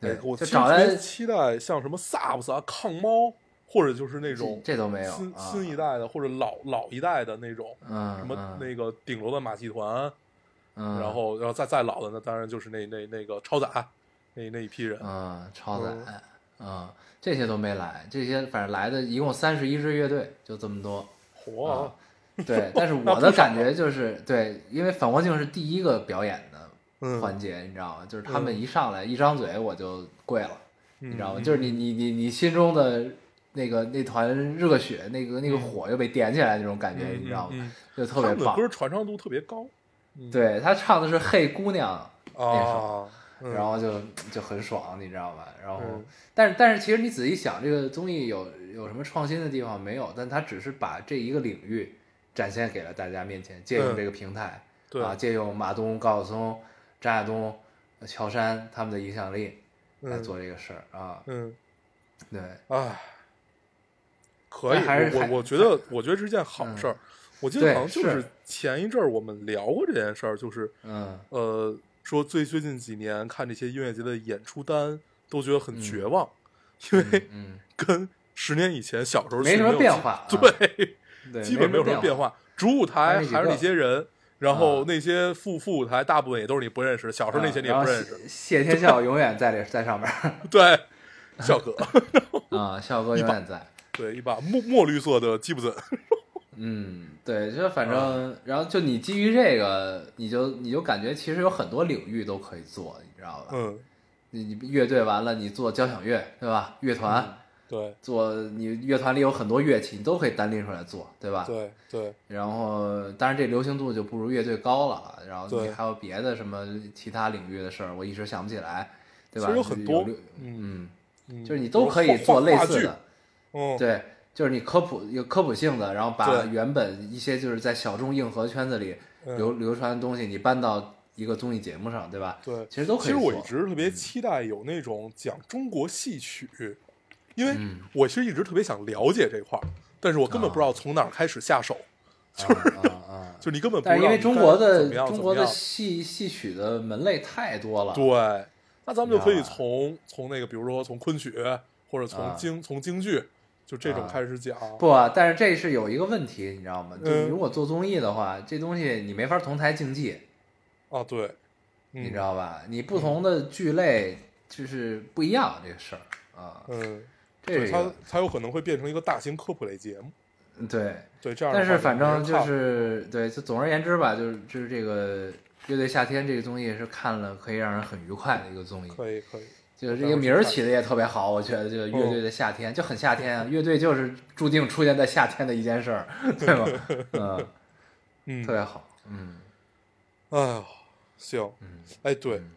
对哎，我就找其实特别来期待像什么 Subs 啊、抗猫，或者就是那种这都没有新啊。新一代的或者老老一代的那种，嗯什么嗯那个顶楼的马戏团，嗯，然后然后再再老的那当然就是那那那个超载那那一批人，嗯超载嗯这些都没来，这些反正来的一共三十一支乐队，就这么多。火啊，对，但是我的感觉就是，对，因为反光镜是第一个表演的嗯环节，你知道吗？就是他们一上来一张嘴我就跪了，你你知道吗？就是你你你你心中的那个那团热血，那个那个火又被点起来那种感觉，你知道吗？嗯，就特别棒他的歌。传唱度特别高，嗯对他唱的是《嘿姑娘那首，》，然后就就很爽，你知道吧？然后嗯，但是但是其实你仔细想，这个综艺有有什么创新的地方没有？但他只是把这一个领域展现给了大家面前，借用嗯这个平台，对啊，借用马东、高晓松、张亚东、呃乔杉他们的影响力来嗯做这个事儿啊。嗯，对，唉，可以，还是我我我觉得我觉得是件好事儿。我记得对好像就是是前一阵儿我们聊过这件事儿，就是嗯呃，说最最近几年看这些音乐节的演出单都觉得很绝望，因为嗯，跟十年以前小时候没什么变化 啊对，基本没有什么变化。化。主舞台还是那些人，然后啊那些副副舞台大部分也都是你不认识，小时候那些你也不认识。谢谢天笑永远在这在上面对，笑哥，啊，笑哥永远在。对，一把墨墨绿色的吉普森。嗯，对，就反啊正，然后就你基于这个，你就你就感觉其实有很多领域都可以做，你知道吧？嗯，你你乐队完了，你做交响乐，对吧？乐团、对做你乐团里有很多乐器，你都可以单拎出来做，对吧？对对，然后，当然这流行度就不如乐队高了。然后你还有别的什么其他领域的事儿，我一时想不起来，对吧？其实有很多嗯就是你都可以做类似的。，嗯，对，就是你科普有科普性的，然后把原本一些就是在小众硬核圈子里嗯流、流传的东西，你搬到一个综艺节目上，对吧？对，其实都可以做。其实我一直特别期待有那种讲中国戏曲，因为嗯我其实一直特别想了解这块儿，但是我根本不知道从哪儿开始下手，就是啊啊啊！就你根本不但是因为知道你该中国的中国的戏戏曲的门类太多了，对，那咱们就可以从从那个，比如说从昆曲，或者从啊京、从京剧，就这种啊开始讲。不啊，但是这是有一个问题，你知道吗？就嗯如果做综艺的话，这东西你没法同台竞技，啊，对，嗯、你知道吧？你不同的剧类就是不一样这个事儿啊，嗯，这是一个它有可能会变成一个大型科普类节目。对，对，这样但是反正就是对，就总而言之吧，就是就是这个乐队夏天这个综艺是看了可以让人很愉快的一个综艺，可以可以，就是这个名儿起的也特别好，我觉得就乐队的夏天就很夏天啊，乐队就是注定出现在夏天的一件事儿，对吧？嗯，嗯特，别好，嗯哎呀，行，嗯哎，对嗯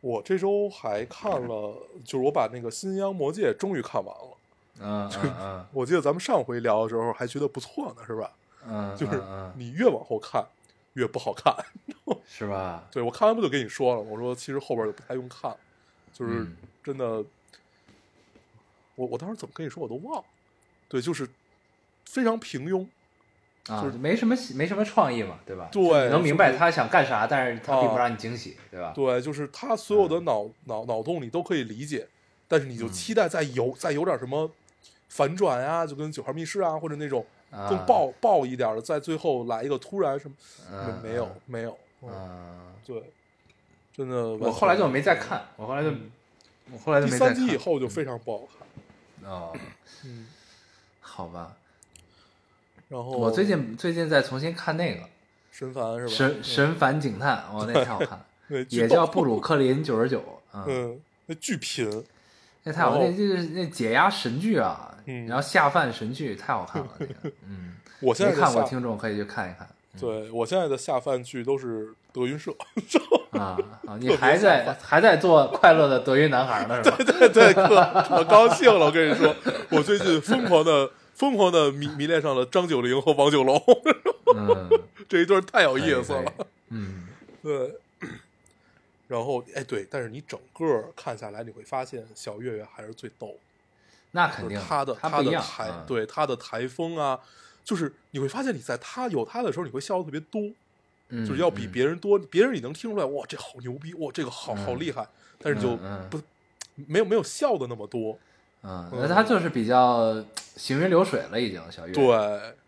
我这周还看了，就是我把那个《新央魔戒》终于看完了。嗯嗯我记得咱们上回聊的时候还觉得不错呢，是吧？嗯，就是你越往后看越不好看。是吧？对我看完不就跟你说了，我说其实后边就不太用看，就是嗯真的，我我当时怎么跟你说我都忘了。对，就是非常平庸。啊，就是没什么没什么创意嘛，对吧？对能明白他想干啥，但是他并不啊让你惊喜，对吧？对，就是他所有的嗯脑、脑脑洞你都可以理解，但是你就期待再有、再有点什么反转啊，就跟九号密室啊，或者那种啊更爆、爆一点的，在最后来一个突然什么，嗯没没有没有，嗯嗯，对，真的。我后来就没再看，我后来就我后来就第没再看。以后就非常不好看，哦，嗯，好吧，然后我最近最近在重新看那个神烦是吧？神神凡警探，哦，那太好看 了，也叫布鲁克林九十九，嗯，嗯，那巨贫，那太好那就是那解压神剧啊，嗯然后下饭神剧太好看了，那个，嗯，我现在看过听众可以去看一看。对我现在的下饭剧都是德云社，啊啊！你还在还在做快乐的德云男孩呢是吧？对对，可可高兴了。我跟你说，我最近疯狂的疯狂的迷迷恋上了张九龄和王九龙，嗯，这一对太有意思了。。嗯，对，然后哎对，但是你整个看下来，你会发现小岳岳还是最逗。那肯定他的他的台，嗯，对他的台风啊，就是你会发现你在他有他的时候，你会笑的特别多，嗯就是要比嗯。别人多，别人你能听出来，哇，这好牛逼，哇，这个好好嗯。厉害，但是就不没有没有笑的那么多，嗯，嗯那他就是比较行云流水了，已经小月，对，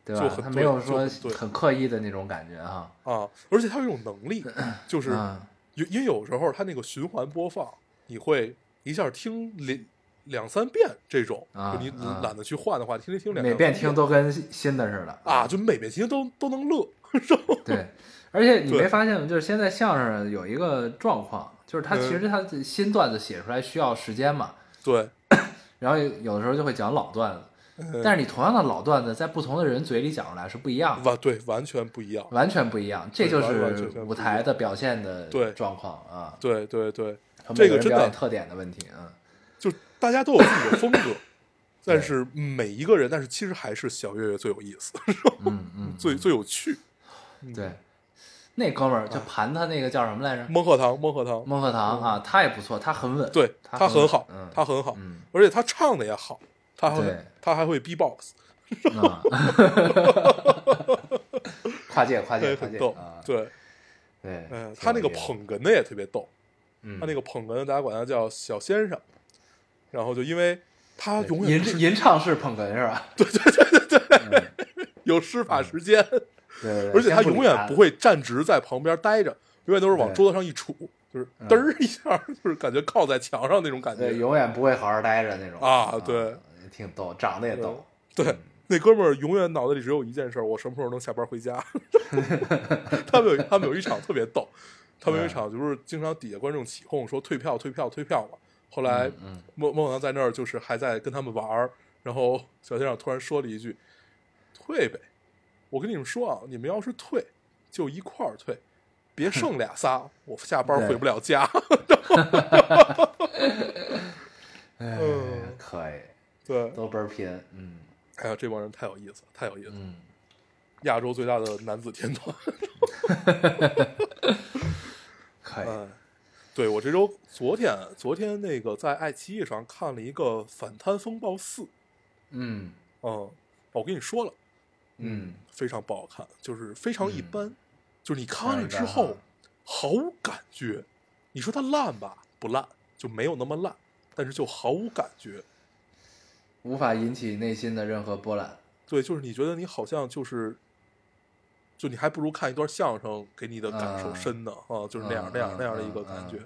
对吧？他没有说很刻意的那种感觉哈，啊，而且他有一种能力，就是嗯。有因为有时候他那个循环播放，你会一下听两两三遍这种，你啊懒得去换的话，听听听两每遍听都跟新的似的啊，就每遍听都都能乐，对，而且你没发现吗？就是现在相声有一个状况，就是他其嗯实他的新段子写出来需要时间嘛，对，然后有的时候就会讲老段子，嗯但是你同样的老段子在不同的人嘴里讲出来是不一样的，完对完全不一样，完全不一样，这就是舞台的表现的状况啊，对对对，这个真的特点的问题啊，就大家都有自己的风格，但是每一个人，但是其实还是小岳岳最有意思，嗯嗯，最最有趣。对，那哥们儿啊。就盘他那个叫什么来着？孟鹤堂，孟鹤堂，孟鹤堂啊，他也不错，他很稳，对他很好嗯，他很好，嗯而且他唱的也好，他会他还会 B-box，啊，跨界跨，界跨很逗界啊，，对，对，嗯，他那个捧哏的也特别逗，嗯他那个捧哏大家管他叫小先生，然后就因为他永远吟吟唱是捧哏是吧？对对对对对 有施法时间，对对，对而且他永远不会站直在旁边待着，永远都是往桌子上一杵，就是嗯嘚儿一下，就是感觉靠在墙上那种感觉对，永远不会好好待着那种啊对，挺逗，长得也逗，对，那哥们儿永远脑子里只有一件事儿：我什么时候能下班回家？他们有他们有一场特别逗，他们有一场就是经常底下观众起哄说退票退票退票嘛。后来嗯孟孟阳在那儿就是还在跟他们玩儿，然后小先生突然说了一句：“退呗！我跟你们说啊，你们要是退，就一块儿退，别剩俩仨，我下班回不了家。哎嗯，可以，对，都倍儿拼，嗯哎呀，这帮人太有意思了，太有意思了！嗯，亚洲最大的男子天团。可以，哎，对我这周昨天昨天那个在爱奇艺上看了一个《反贪风暴四》，嗯嗯，我跟你说了，嗯，非常不好看，就是非常一般，就是你看完了之后毫无感觉。你说它烂吧，不烂，就没有那么烂，但是就毫无感觉。无法引起内心的任何波澜，对，就是你觉得你好像就是，就你还不如看一段相声给你的感受嗯深呢啊，就是那样嗯那样嗯那样的一个嗯感觉。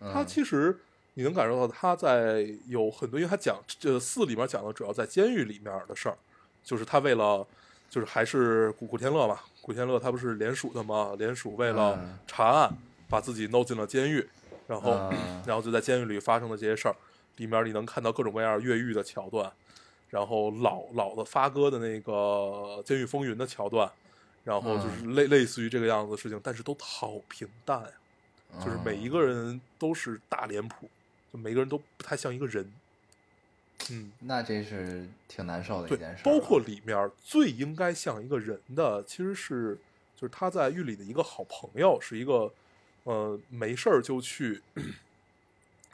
嗯他其实你能感受到他在有很多，因为他讲这四里面讲的主要在监狱里面的事儿，就是他为了就是还是古古天乐嘛，古天乐他不是联署的嘛，联署为了嗯。查案，把自己弄进了监狱，然后、嗯。然后就在监狱里发生的这些事儿，里面你能看到各种各样越狱的桥段，然后老老的发哥的那个《监狱风云》的桥段，然后就是类、类似于这个样子的事情，但是都好平淡呀、就是每一个人都是大脸谱，就每个人都不太像一个人。嗯，那这是挺难受的一件事，包括里面最应该像一个人的，其实是就是他在狱里的一个好朋友，是一个呃没事儿就去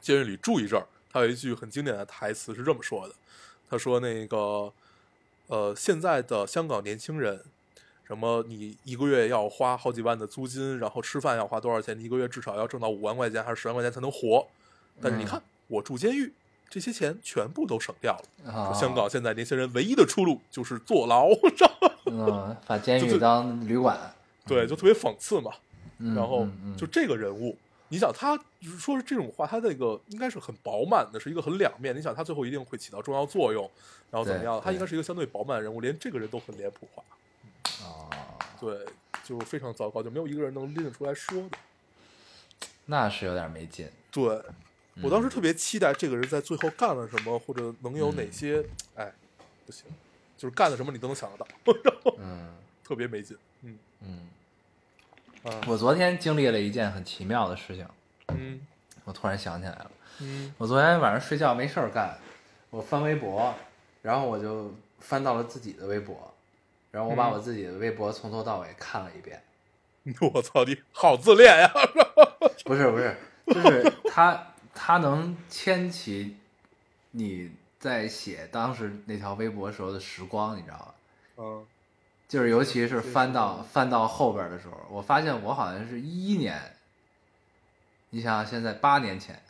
监狱里住一阵儿。他有一句很经典的台词是这么说的：“他说那个呃现在的香港年轻人。”什么？你一个月要花好几万的租金，然后吃饭要花多少钱？你一个月至少要挣到五万块钱还是十万块钱才能活？但是你嗯看，我住监狱，这些钱全部都省掉了。啊香港现在年轻人唯一的出路就是坐牢，知道吗？嗯，把监狱就是当旅馆，对，就特别讽刺嘛。嗯然后就这个人物，你想他就是说是这种话，他那个应该是很饱满的，是一个很两面。你想他最后一定会起到重要作用，然后怎么对样？他对应该是一个相对饱满的人物，连这个人都很脸谱化，哦，对，就非常糟糕，就没有一个人能拎得出来说的。那是有点没劲，对我当时特别期待这个人在最后干了什么，或者能有哪些，哎，不行，就是干了什么你都能想得到，嗯特别没劲。嗯嗯。啊我昨天经历了一件很奇妙的事情，嗯我突然想起来了。嗯我昨天晚上睡觉没事儿干，我翻微博，然后我就翻到了自己的微博，然后我把嗯我自己的微博从头到尾看了一遍。我操，你好自恋呀！不是不是，就是他他能牵起你在写当时那条微博时候的时光，你知道吗？嗯。就是尤其是翻到翻到后边的时候，我发现我好像是一一年，你想想现在八年前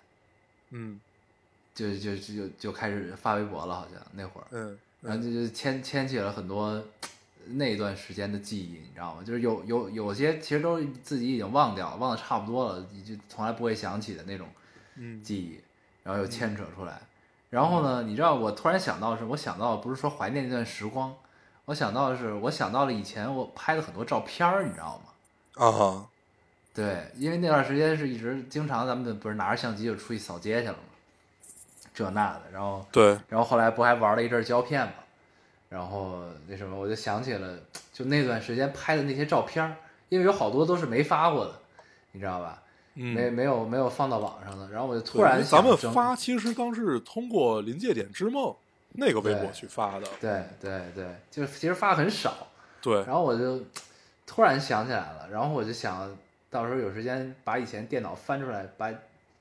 嗯。就就就就开始发微博了，好像那会儿，嗯然后就就牵牵起了很多那段时间的记忆，你知道吗？就是有有有些其实都自己已经忘掉了，忘得差不多了，就从来不会想起的那种嗯记忆，然后又牵扯出来。然后呢，你知道我突然想到的是，我想到不是说怀念那段时光，我想到的是，我想到了以前我拍的很多照片儿，你知道吗？啊对，因为那段时间是一直经常咱们不是拿着相机就出去扫街去了嘛，这那的，然后对，然后后来不还玩了一阵胶片嘛，然后那什么，我就想起了就那段时间拍的那些照片儿，因为有好多都是没发过的，你知道吧？嗯，没没有没有放到网上的，然后我就突然咱们发其实当时是通过临界点之梦那个微博去发的，对对对，就其实发很少，对，然后我就突然想起来了，然后我就想到时候有时间把以前电脑翻出来，把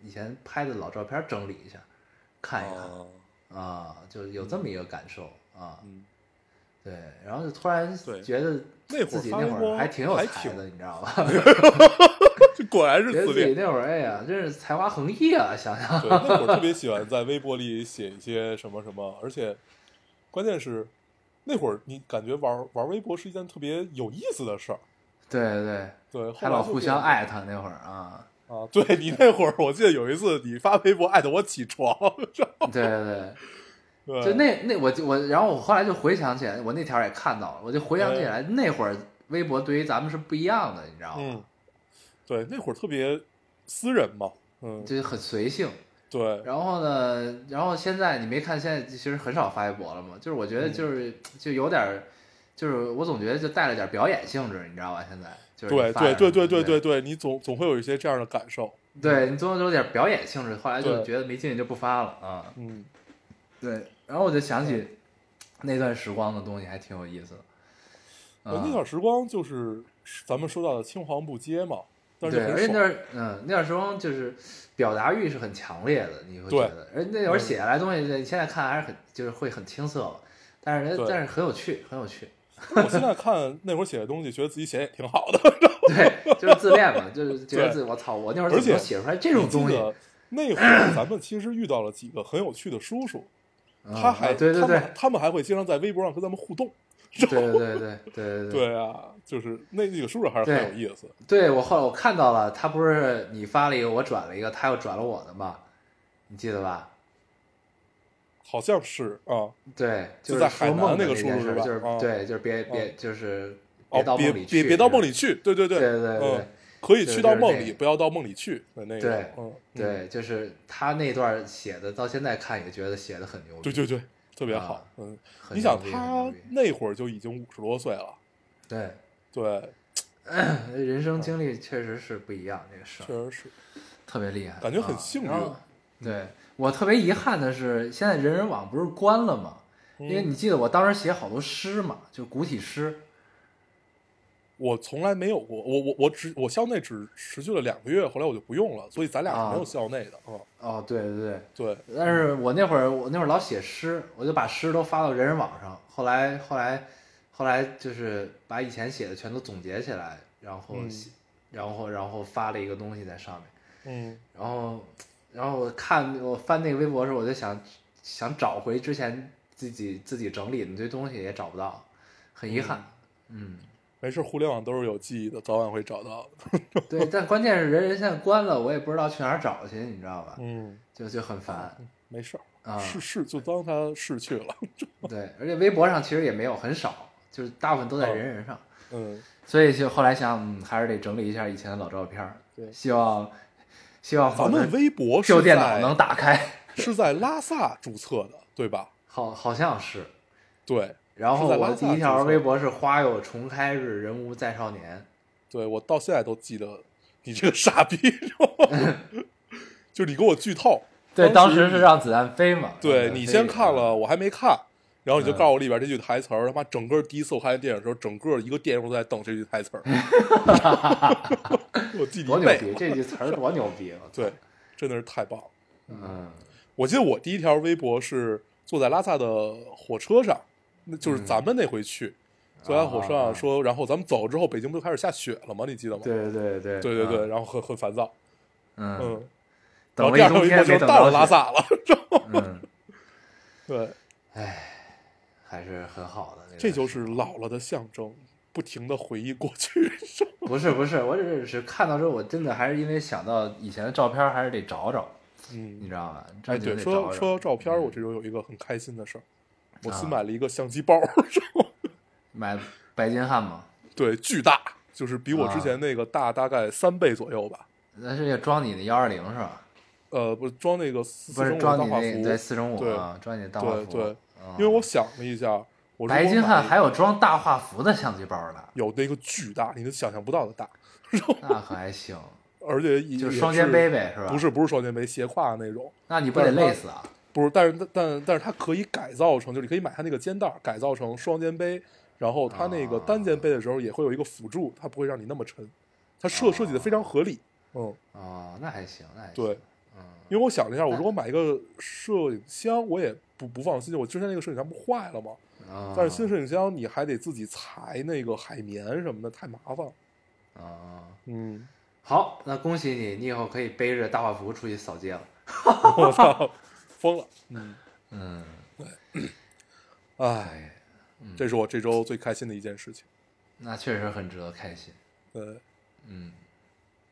以前拍的老照片整理一下，看一看啊啊，就有这么一个感受啊，嗯，对，然后就突然对觉得那会儿自己那会儿还挺有才的，你知道吧？这果然是自恋。那会儿，哎呀，真是才华横溢啊！想想，对，那会儿特别喜欢在微博里写一些什么什么，而且关键是那会儿你感觉玩玩微博是一件特别有意思的事儿。对对，对，后还老互相艾特那会儿啊，啊！对你那会儿，我记得有一次你发微博艾特我起床，对对对。对，就那那我就我，然后我后来就回想起来，我那条也看到了，我就回想起来那会儿微博对于咱们是不一样的，你知道吗？嗯，对，那会儿特别私人嘛，嗯，就是很随性。对，然后呢，然后现在你没看，现在其实很少发微博了嘛，就是我觉得嗯就是、就有点儿，就是我总觉得就带了点表演性质，你知道吧？现在就是对对对对对对对，你总总会有一些这样的感受，对你总有点表演性质，后来就觉得没劲就不发了啊。嗯，对，然后我就想起那段时光的东西，还挺有意思的。那段时光就是咱们说到的青黄不接嘛，但是对，而且那那段时光就是表达欲是很强烈的，你会觉得，而那会儿写下来的东西，你现在看还是很就是会很青涩嘛，但是对但是很有趣，很有趣。我现在看那会儿写的东西，觉得自己写也挺好的，对，就是自恋嘛，就是觉得自己我操，我那会儿怎么写出来这种东西？那会儿咱们其实遇到了几个很有趣的叔叔，嗯他还啊对对对他们他们还会经常在微博上跟咱们互动。对对对对对对对啊，就是那那个叔叔还是很有意思。对我后来我看到了，他不是你发了一个，我转了一个，他又转了我的嘛，你记得吧？好像是啊，对，就是在说海南梦那个叔叔是吧就是啊对，就是别别就是哦，别到梦里去，别别到梦里去，对对对对对对嗯，可以去到梦里，就是不要到梦里去的那个，对对，就是他那段写的，到现在看也觉得写的很牛逼。对对对，特别啊好，嗯，你想他那会儿就已经五十多岁了，对对，人生经历确实是不一样，这个事儿确实是，特别厉害，感觉很啊幸运对我特别遗憾的是，现在人人网不是关了吗？因为嗯你记得我当时写好多诗嘛，就古体诗。我从来没有过，我我我只我校内只持续了两个月，后来我就不用了，所以咱俩是没有啊校内的，嗯，哦，对对对，对，但是我那会儿我那会儿老写诗，我就把诗都发到人人网上。后来后来后来就是把以前写的全都总结起来，然后然后然后发了一个东西在上面。嗯然后然后我看我翻那个微博的时候，我就想想找回之前自己自己整理的那堆东西，也找不到，很遗憾。嗯，没事，互联网都是有记忆的，早晚会找到的，对，但关键是人人现在关了，我也不知道去哪儿找去，你知道吧？嗯，就就很烦没事儿，啊。是是，就当他逝去了，对，而且微博上其实也没有很少，就是大部分都在人人上，嗯，所以就后来想，嗯，还是得整理一下以前的老照片儿。对希望希望我咱们微博是旧电脑能打开，是在拉萨注册的，对吧？好好像是。对，然后我第一条微博是“花有重开日，人无再少年对我到现在都记得你这个傻逼，就你给我剧透，”。对，当时时是让子弹飞嘛。对你先看了，我还没看，然后你就嗯告诉我里边这句台词儿，他妈整个第一次我看电影的时候，整个一个电影都在等这句台词儿，我记多牛逼！这句词儿多牛逼！对，真的是太棒了。嗯，我记得我第一条微博是坐在拉萨的火车上，那就是嗯咱们那回去，坐在火车说，然后咱们走之后，北京不就开始下雪了吗？你记得吗？对对对对对对，嗯然后很很烦躁，嗯，等了后第二条一冬天没微博就到了等着雪。拉萨了，嗯，对，还是很好的。那个这就是老了的象征，不停的回忆过去。不是不是，我只是看到之后，我真的还是因为想到以前的照片，还是得找找，嗯你嗯，知道吧？哎，对，说说到照片，我嗯这周有一个很开心的事儿，我新啊买了一个相机包，买白金汉嘛，对，巨大，就是比我之啊前那个大大概三倍左右吧。那是要装你的幺二零是吧？呃，不是装那个四不是装你那对四乘五对啊，装你的大画幅。对对嗯因为我想了一下，我白金汉还有装大画幅的相机包的，有那个巨大，你都想象不到的大，那可还行，而且也就是双肩背呗，是吧？不，是不是双肩背，斜挎那种，那你不得累死啊？不是，但是但但是它可以改造成，就是你可以买它那个肩带改造成双肩背，然后它那个啊单肩背的时候也会有一个辅助，它不会让你那么沉，它设设计的非常合理，嗯，哦，那还行，那还行。对，嗯，因为我想了一下，我如果买一个摄影箱，我也不不放心，我之前那个摄影箱不坏了吗？啊但是新摄影箱你还得自己裁那个海绵什么的，太麻烦了，啊，嗯，好，那恭喜你，你以后可以背着大画幅出去扫街了。我操，疯了，嗯，嗯，哎，哎，这是我这周最开心的一件事情，那确实很值得开心。对。嗯，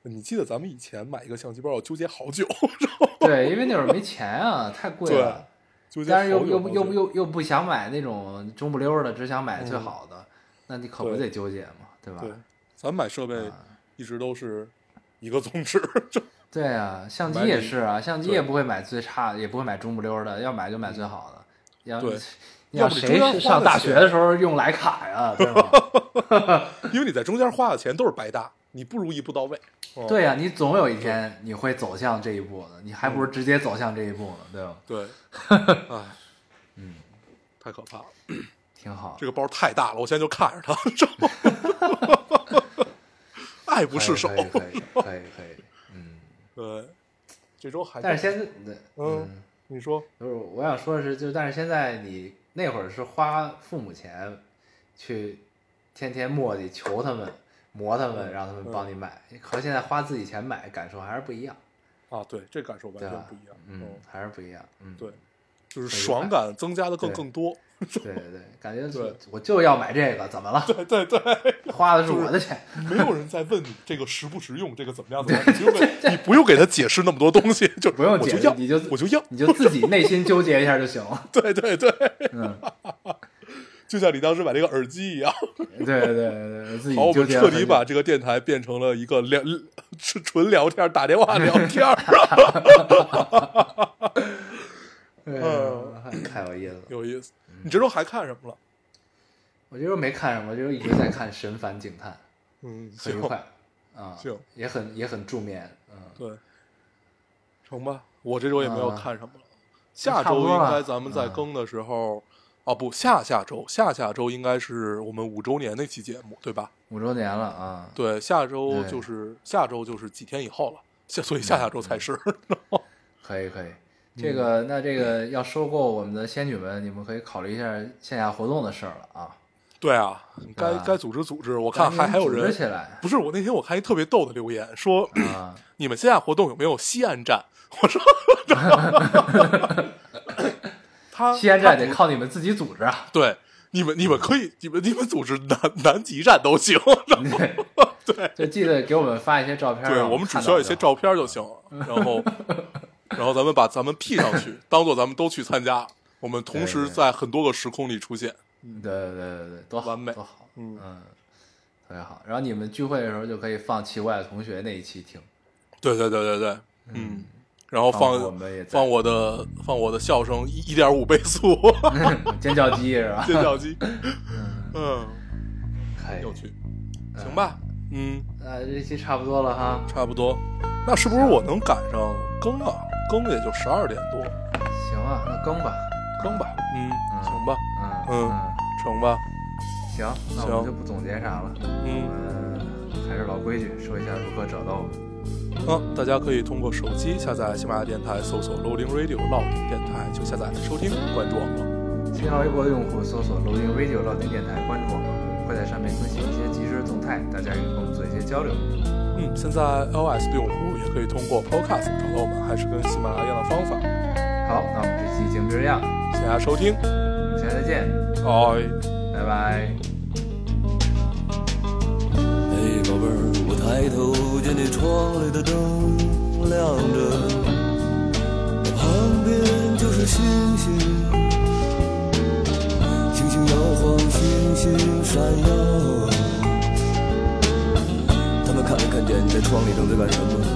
你记得咱们以前买一个相机包要纠结好久，对，因为那会儿没钱啊，太贵了。纠结但是又又不又不又又不想买那种中不溜的，只想买最好的，那你可不得纠结嘛，对吧？对，咱买设备啊。一直都是一个宗旨，就对啊，相机也是啊，相机也不会买最差的，也不会买中不溜的，要买就买最好的。要对要谁上大学的时候用徕卡呀，对吧？因为你在中间花的钱都是白搭，你不如一步到位。哦对呀、你总有一天你会走向这一步的，你还不如直接走向这一步呢，对吧？对，哎，嗯，太可怕了，挺好。这个包太大了，我现在就看着它，爱不释手。可以可以可以可以可以，嗯。对，这周还但是现在，嗯，你说，就是我想说的是，就但是现在你那会儿是花父母钱去天天磨叽求他们磨他们，让他们帮你买，和现在花自己钱买感受还是不一样，啊，对，这感受完全不一样。嗯，还是不一样。嗯，对，就是爽感增加的更更多。对对对，感觉 对我就要买这个，怎么了？对对对，花的是我的钱。没有人在问你这个实不实用，这个怎么样怎么样，你不用给你不用给他解释那么多东西，就不用解释你就我就要，你就自己内心纠结一下就行了。对对对，嗯，就像你当时买这个耳机一样。对对对对，自己好，我们彻。底把这个电台变成了一个聊是纯聊天，打电话聊天儿，嗯，太有意思了。有意思。你这周还看什么了？我这周没看什么，我这周一直在看《神烦警探嗯，》，很愉快啊，行也很也很助眠。嗯，对，成吧。我这周也没有啊看什么了。下周应该咱们在更的时候，哦不，下下周下下周应该是我们五周年那期节目，对吧？五周年了啊。对，下周就是下周就是几天以后了，下所以下下周才是。可以可以，嗯这个那这个要收购我们的仙女们，你们可以考虑一下线下活动的事儿了啊。对啊，该该组织组织。我看还还有人，来不是我那天我看一特别逗的留言说，啊！你们线下活动有没有西安站？我说，他西安站得靠你们自己组织啊。对你们，你们可以，你们你们组织南南极站都行。对对，就记得给我们发一些照片。对，我们只需要一些照片就行了。然后，然后咱们把咱们 P 上去，当做咱们都去参加。我们同时在很多个时空里出现。对对对对对，多好完美多好，嗯特别好。然后你们聚会的时候就可以放奇怪的同学那一期听，对对对对对，嗯。然后放我们也放我的放我的笑声一一点五倍速 尖叫鸡是吧？尖叫鸡，嗯，可以有，趣，行吧，嗯，那这期差不多了哈。差不多。那是不是我能赶上更啊？更也就十二点多，行啊，那更吧。更吧，嗯，嗯行吧，嗯嗯成吧，行，那我们就不总结啥了。嗯。嗯，还是老规矩，说一下如何找到我们。嗯，大家可以通过手机下载喜马拉雅电台，搜索 Loading Radio 老丁电台就下载收听，关注我们了。新浪微博的用户搜索 “Loading Radio” 老丁电台，关注我们，会在上面更新一些即时动态，大家以跟我们做一些交流。嗯，现在 iOS 的用户也可以通过 Podcast 找到我们，还是跟喜马拉雅一样的方法。好，那我们这期节目就这样，谢谢大家收听，我们下期再见，拜。拜拜。嘿，宝贝儿，我抬头见你窗里的灯亮着，那旁边就是星星，星星摇晃，星星闪耀。他们看没看见你在窗里正在干什么？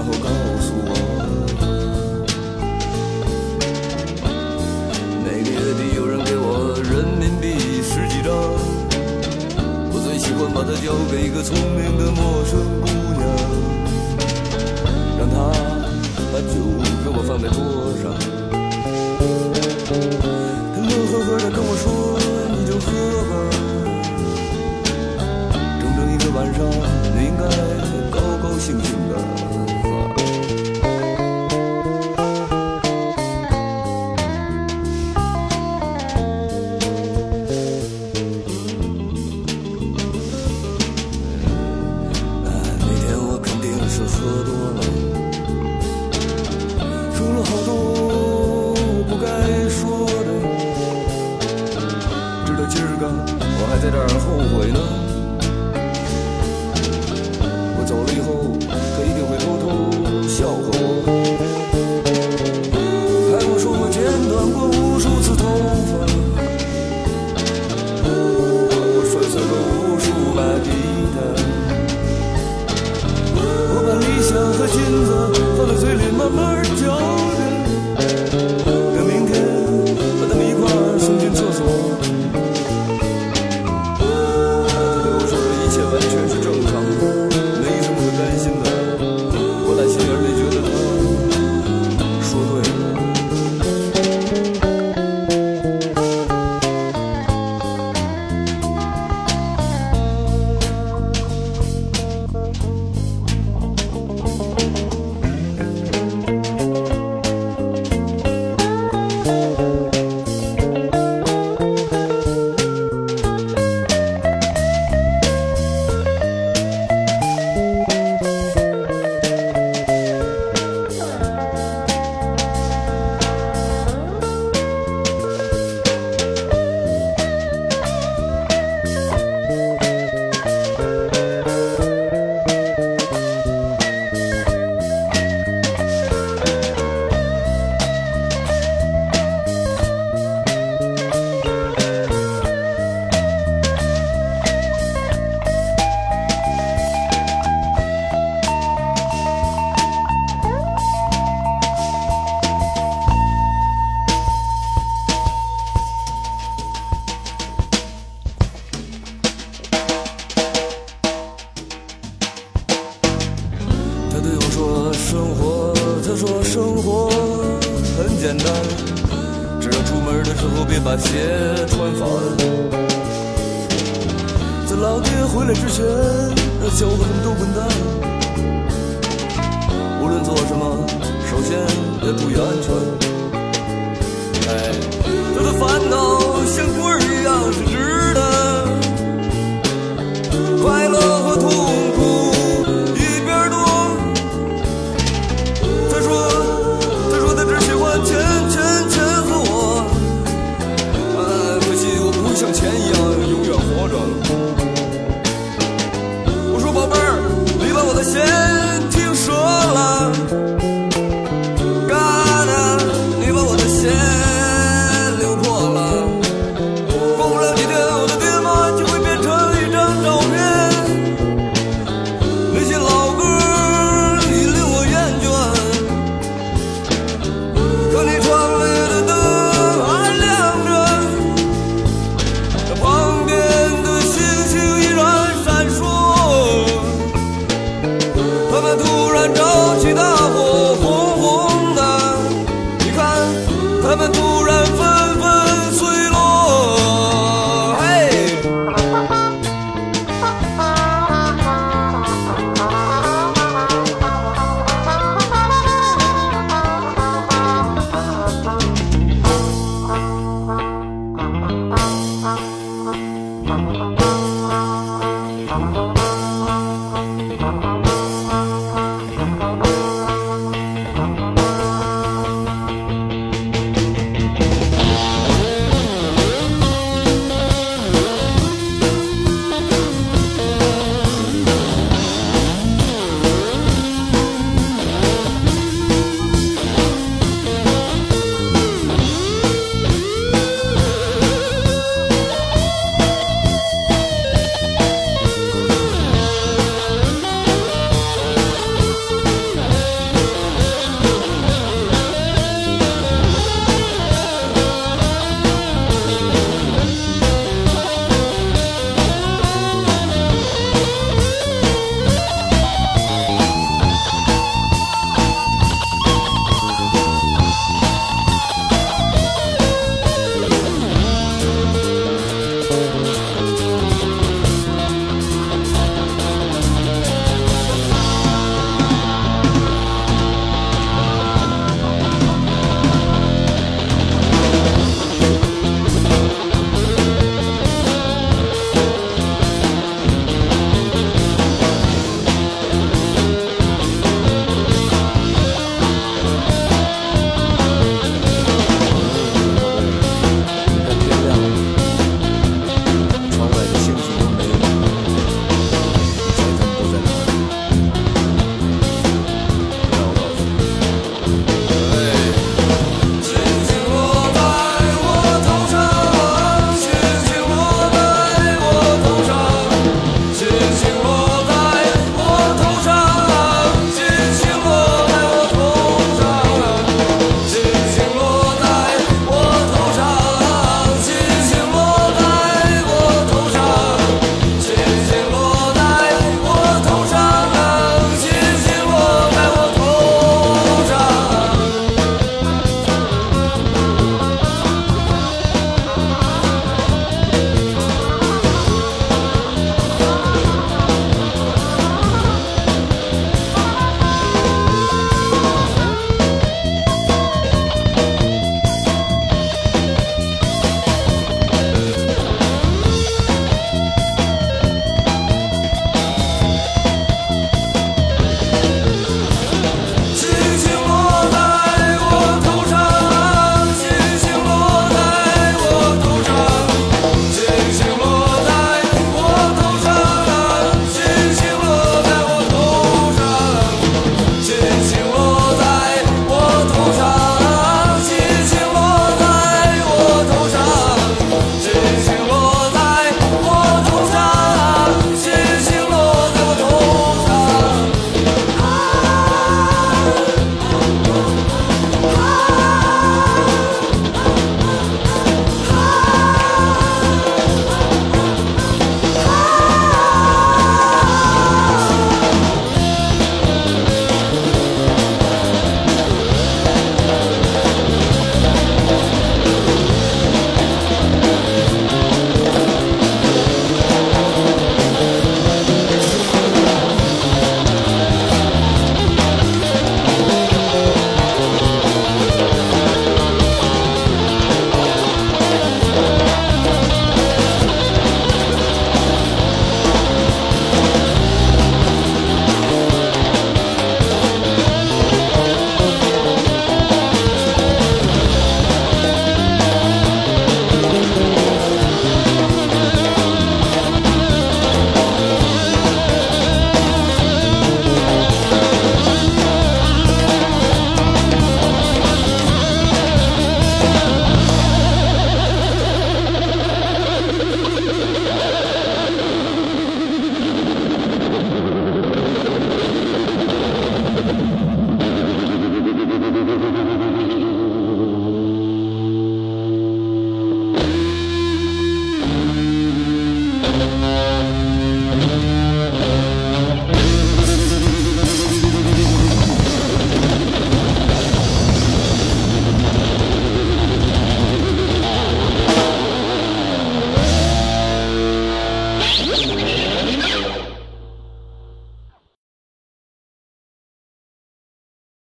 然后告诉我，每个月底有人给我人民币十几张，我最喜欢把它交给一个聪明的陌生姑娘，让她把酒给我放在桌上，她乐呵呵的跟我说：“你就喝吧。”整整一个晚上，你应该高高兴兴的。首先要注意